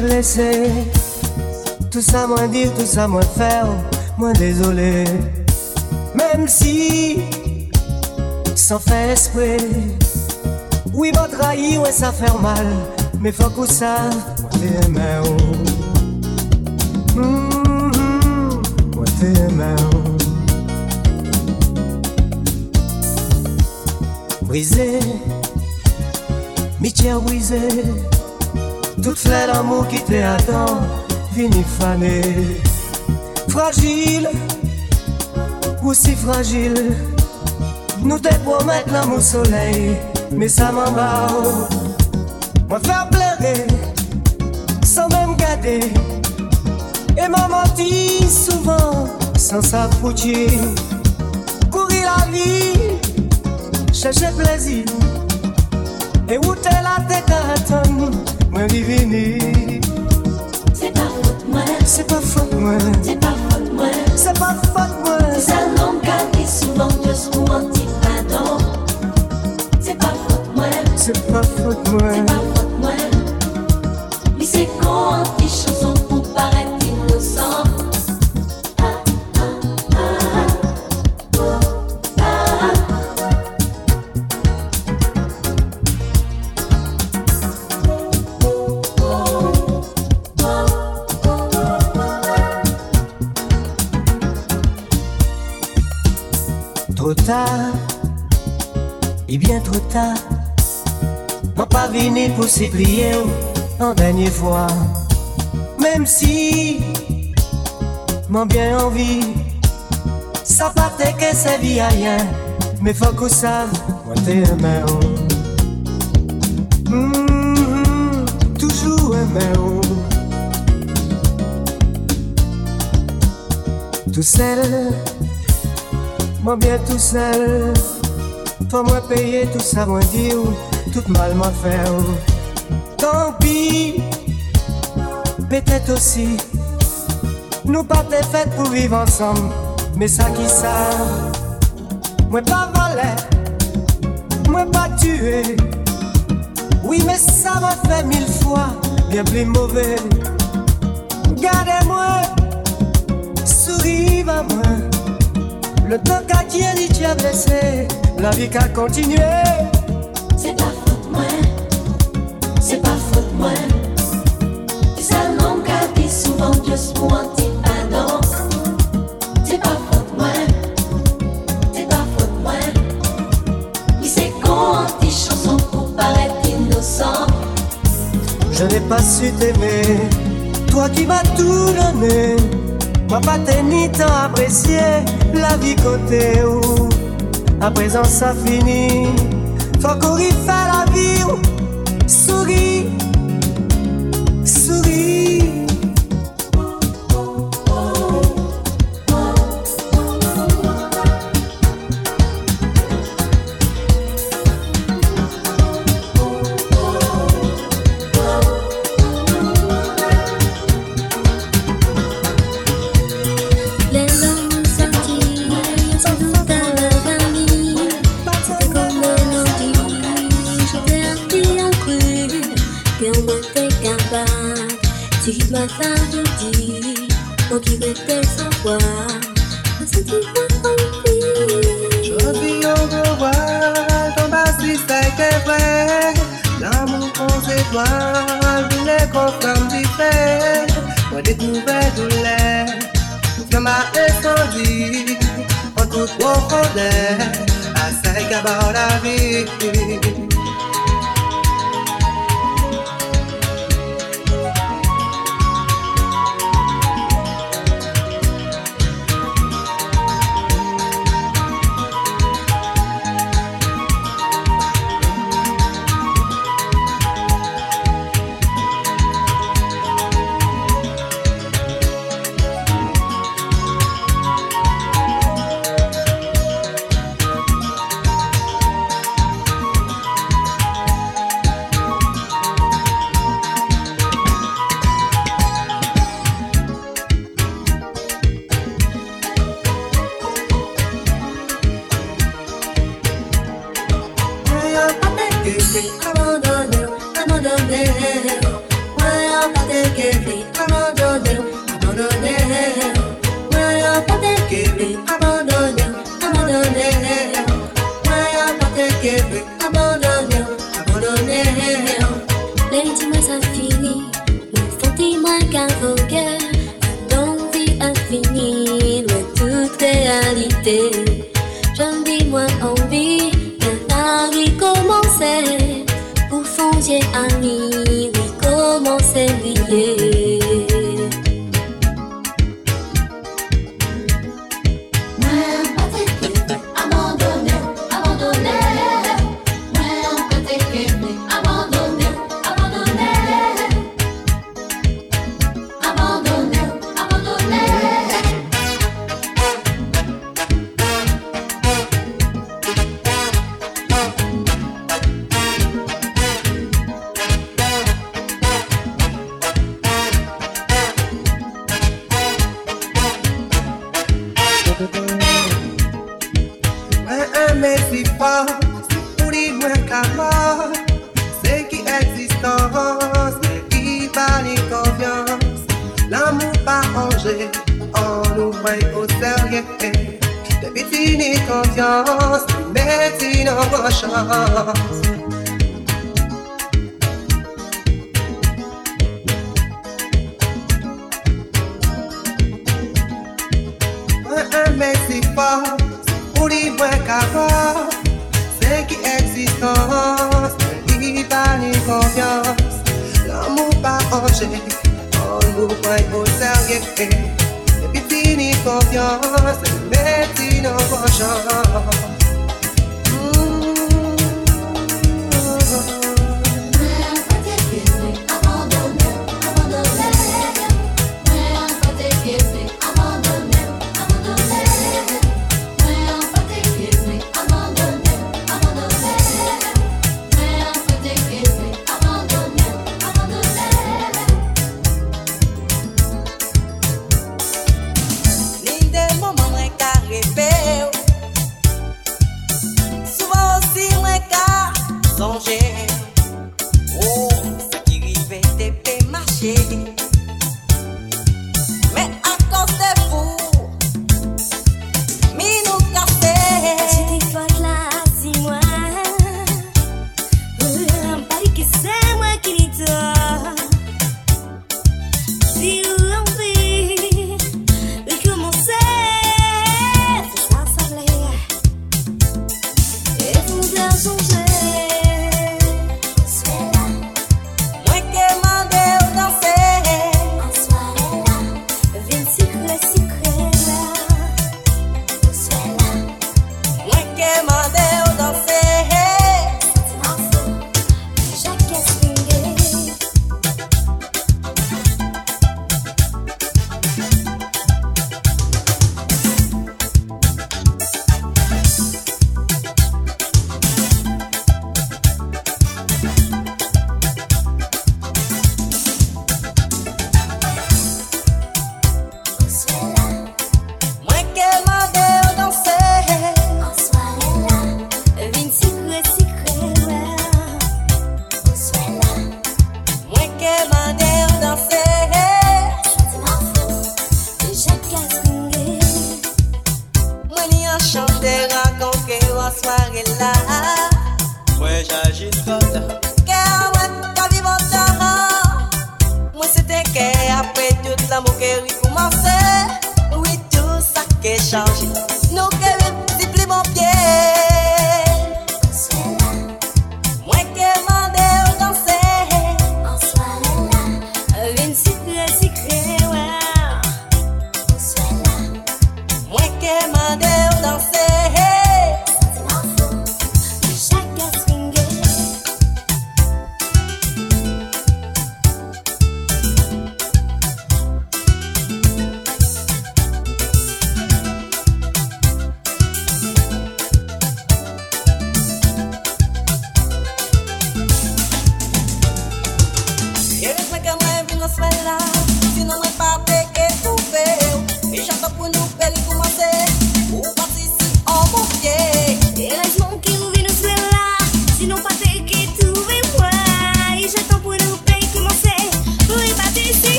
blessé. Tout ça moins dire, tout ça moins faire, moins désolé. Même si, sans faire esprit, oui, va trahir, ouais, ça fait mal. Mais faut que ça, moi t'es aimé, oh. Moi t'es. Brisé, mi-tiers brisé. Toute fleur d'amour qui t'attend, vini fané. Fragile, aussi fragile. Nous te promettons l'amour soleil, mais ça m'en va. Moi faire pleurer, sans même garder. Et m'a menti souvent, sans s'approcher. Courir la vie, chercher plaisir. Et où t'es la tête à C'est pas faute moi, C'est pas faute, moi. c'est pas faute moi. C'est pas faute, moi. C'est un homme qui dit souvent un petit pardon. C'est pas faute moi, C'est pas faute, moi. S'y plier en dernière fois. Même si envie, ça pas t'es que c'est vie à rien. Mais faut qu'on sache, moi t'es aimé. oh. Mhm, toujours aimé. oh. Tout seul. Moi bien tout seul, faut moi payer tout ça, moi dire, tout mal m'a fait. oh. Tant pis, peut-être aussi, nous pas t'es fait pour vivre ensemble, mais ça qui ça, moi pas volé, moi pas tué. Oui, mais ça m'a fait mille fois bien plus mauvais. Gardez-moi, souriez à moi. Le temps qu'a Dieu dit tu as blessé, la vie qu'a continué. Ça finit, faut qu'on y la vie. où? Souris.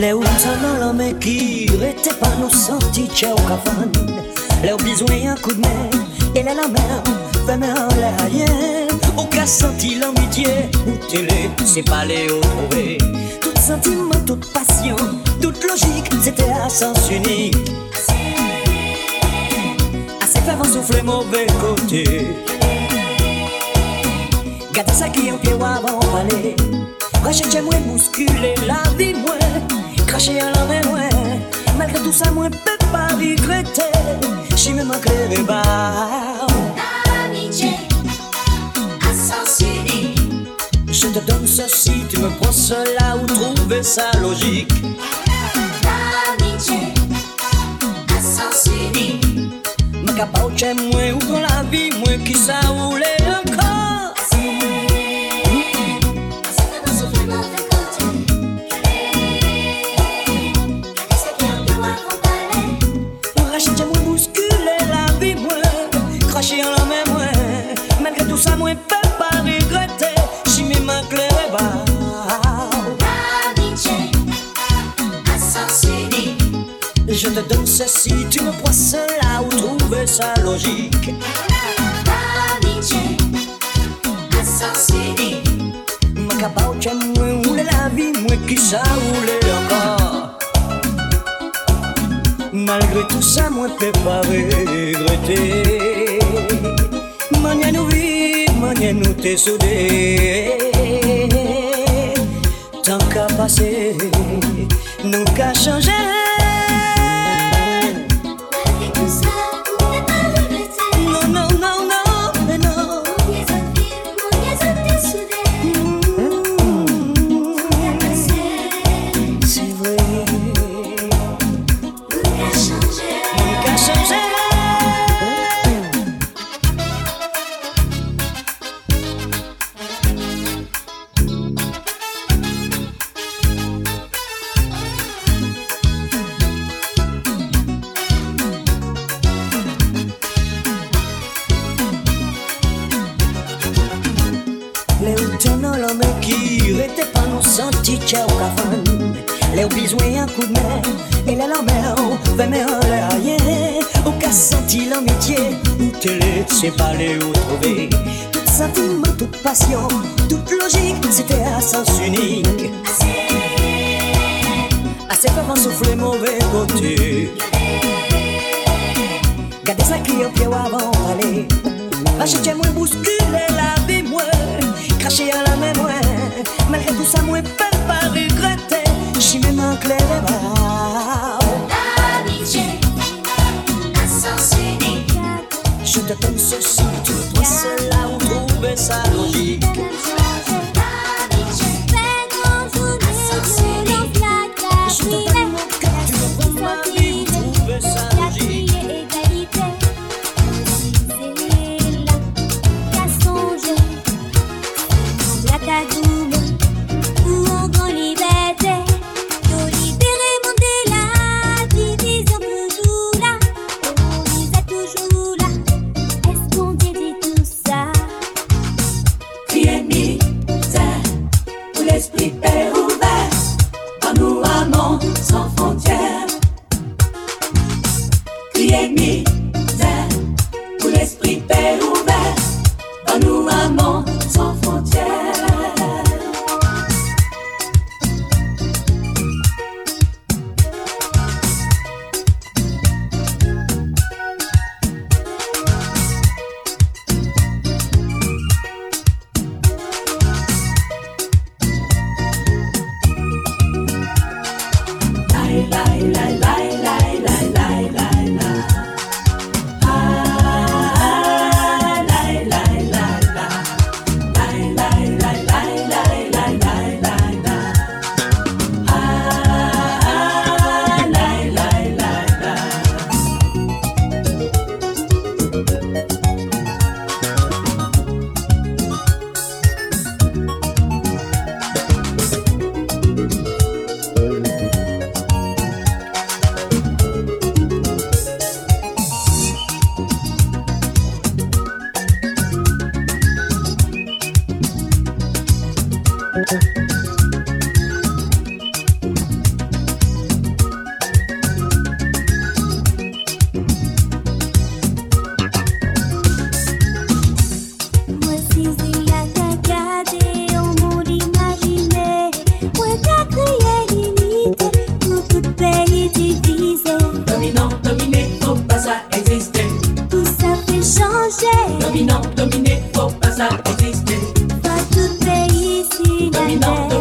Leuntana la mechire te panno senti c'è un cafan Leu bisogna con me e la mer femme en l'air Au cas senti l'amitié ou télé c'est pas les retrouver Tout sentiment, toute passion, toute logique c'était à sens unique. Assez faire un souffle mauvais côté. Gata sa ki yon pye wavan pale Reche che mwen mouskule la vi mwen Kache alame mwen Malke tout sa mwen pet pa regrete Jime man kreve ba Amitié A sens unique Je te donne ceci, tu me prends cela Ou trouver sa logique. L'amitié A sens unique Mwen ka pa ou chen mwen la vi Mwen ki sa si tu me poisses là où trouver sa logique. Domino.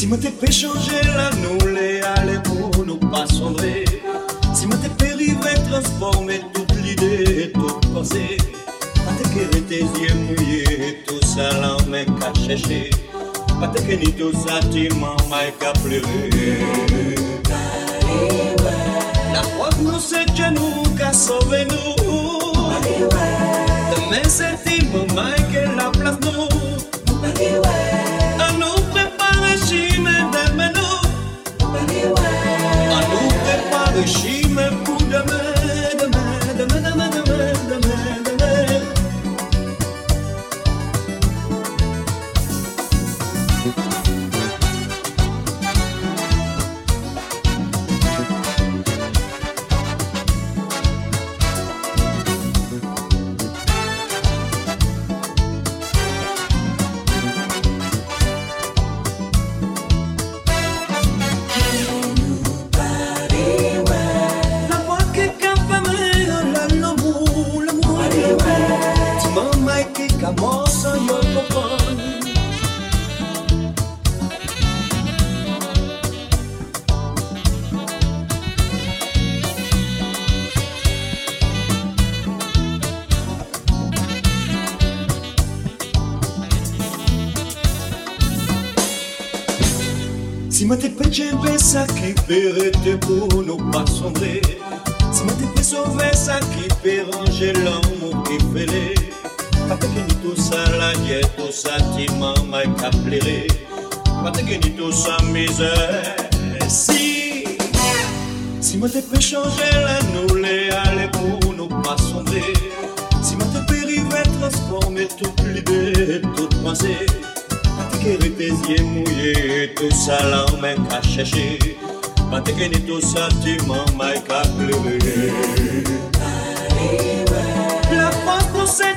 Si moi t'ai fait changer la nous les aller pour nous pas sombrer. Si moi t'ai fait rivrer, transformer toute l'idée, toute pensée. Pas te que tes yeux mouillés, tout ça l'homme qu'à chercher. Pas te que ni tout ça maman qu'à pleurer. La que nous c'est Dieu nous qu'a sauvé nous. Demain c'est maman qu'elle la place. À nous Dışime budeme la plere Mwen te geni tou sa mize Si Si mwen te pe chanje la nou le ale pou nou pa sonde Si mwen te pe rive transforme tout libe tout panse Mwen te geni tezye mouye tout sa la men ka cheshe Mwen te geni tou sa ti man may ka plere La pan pou se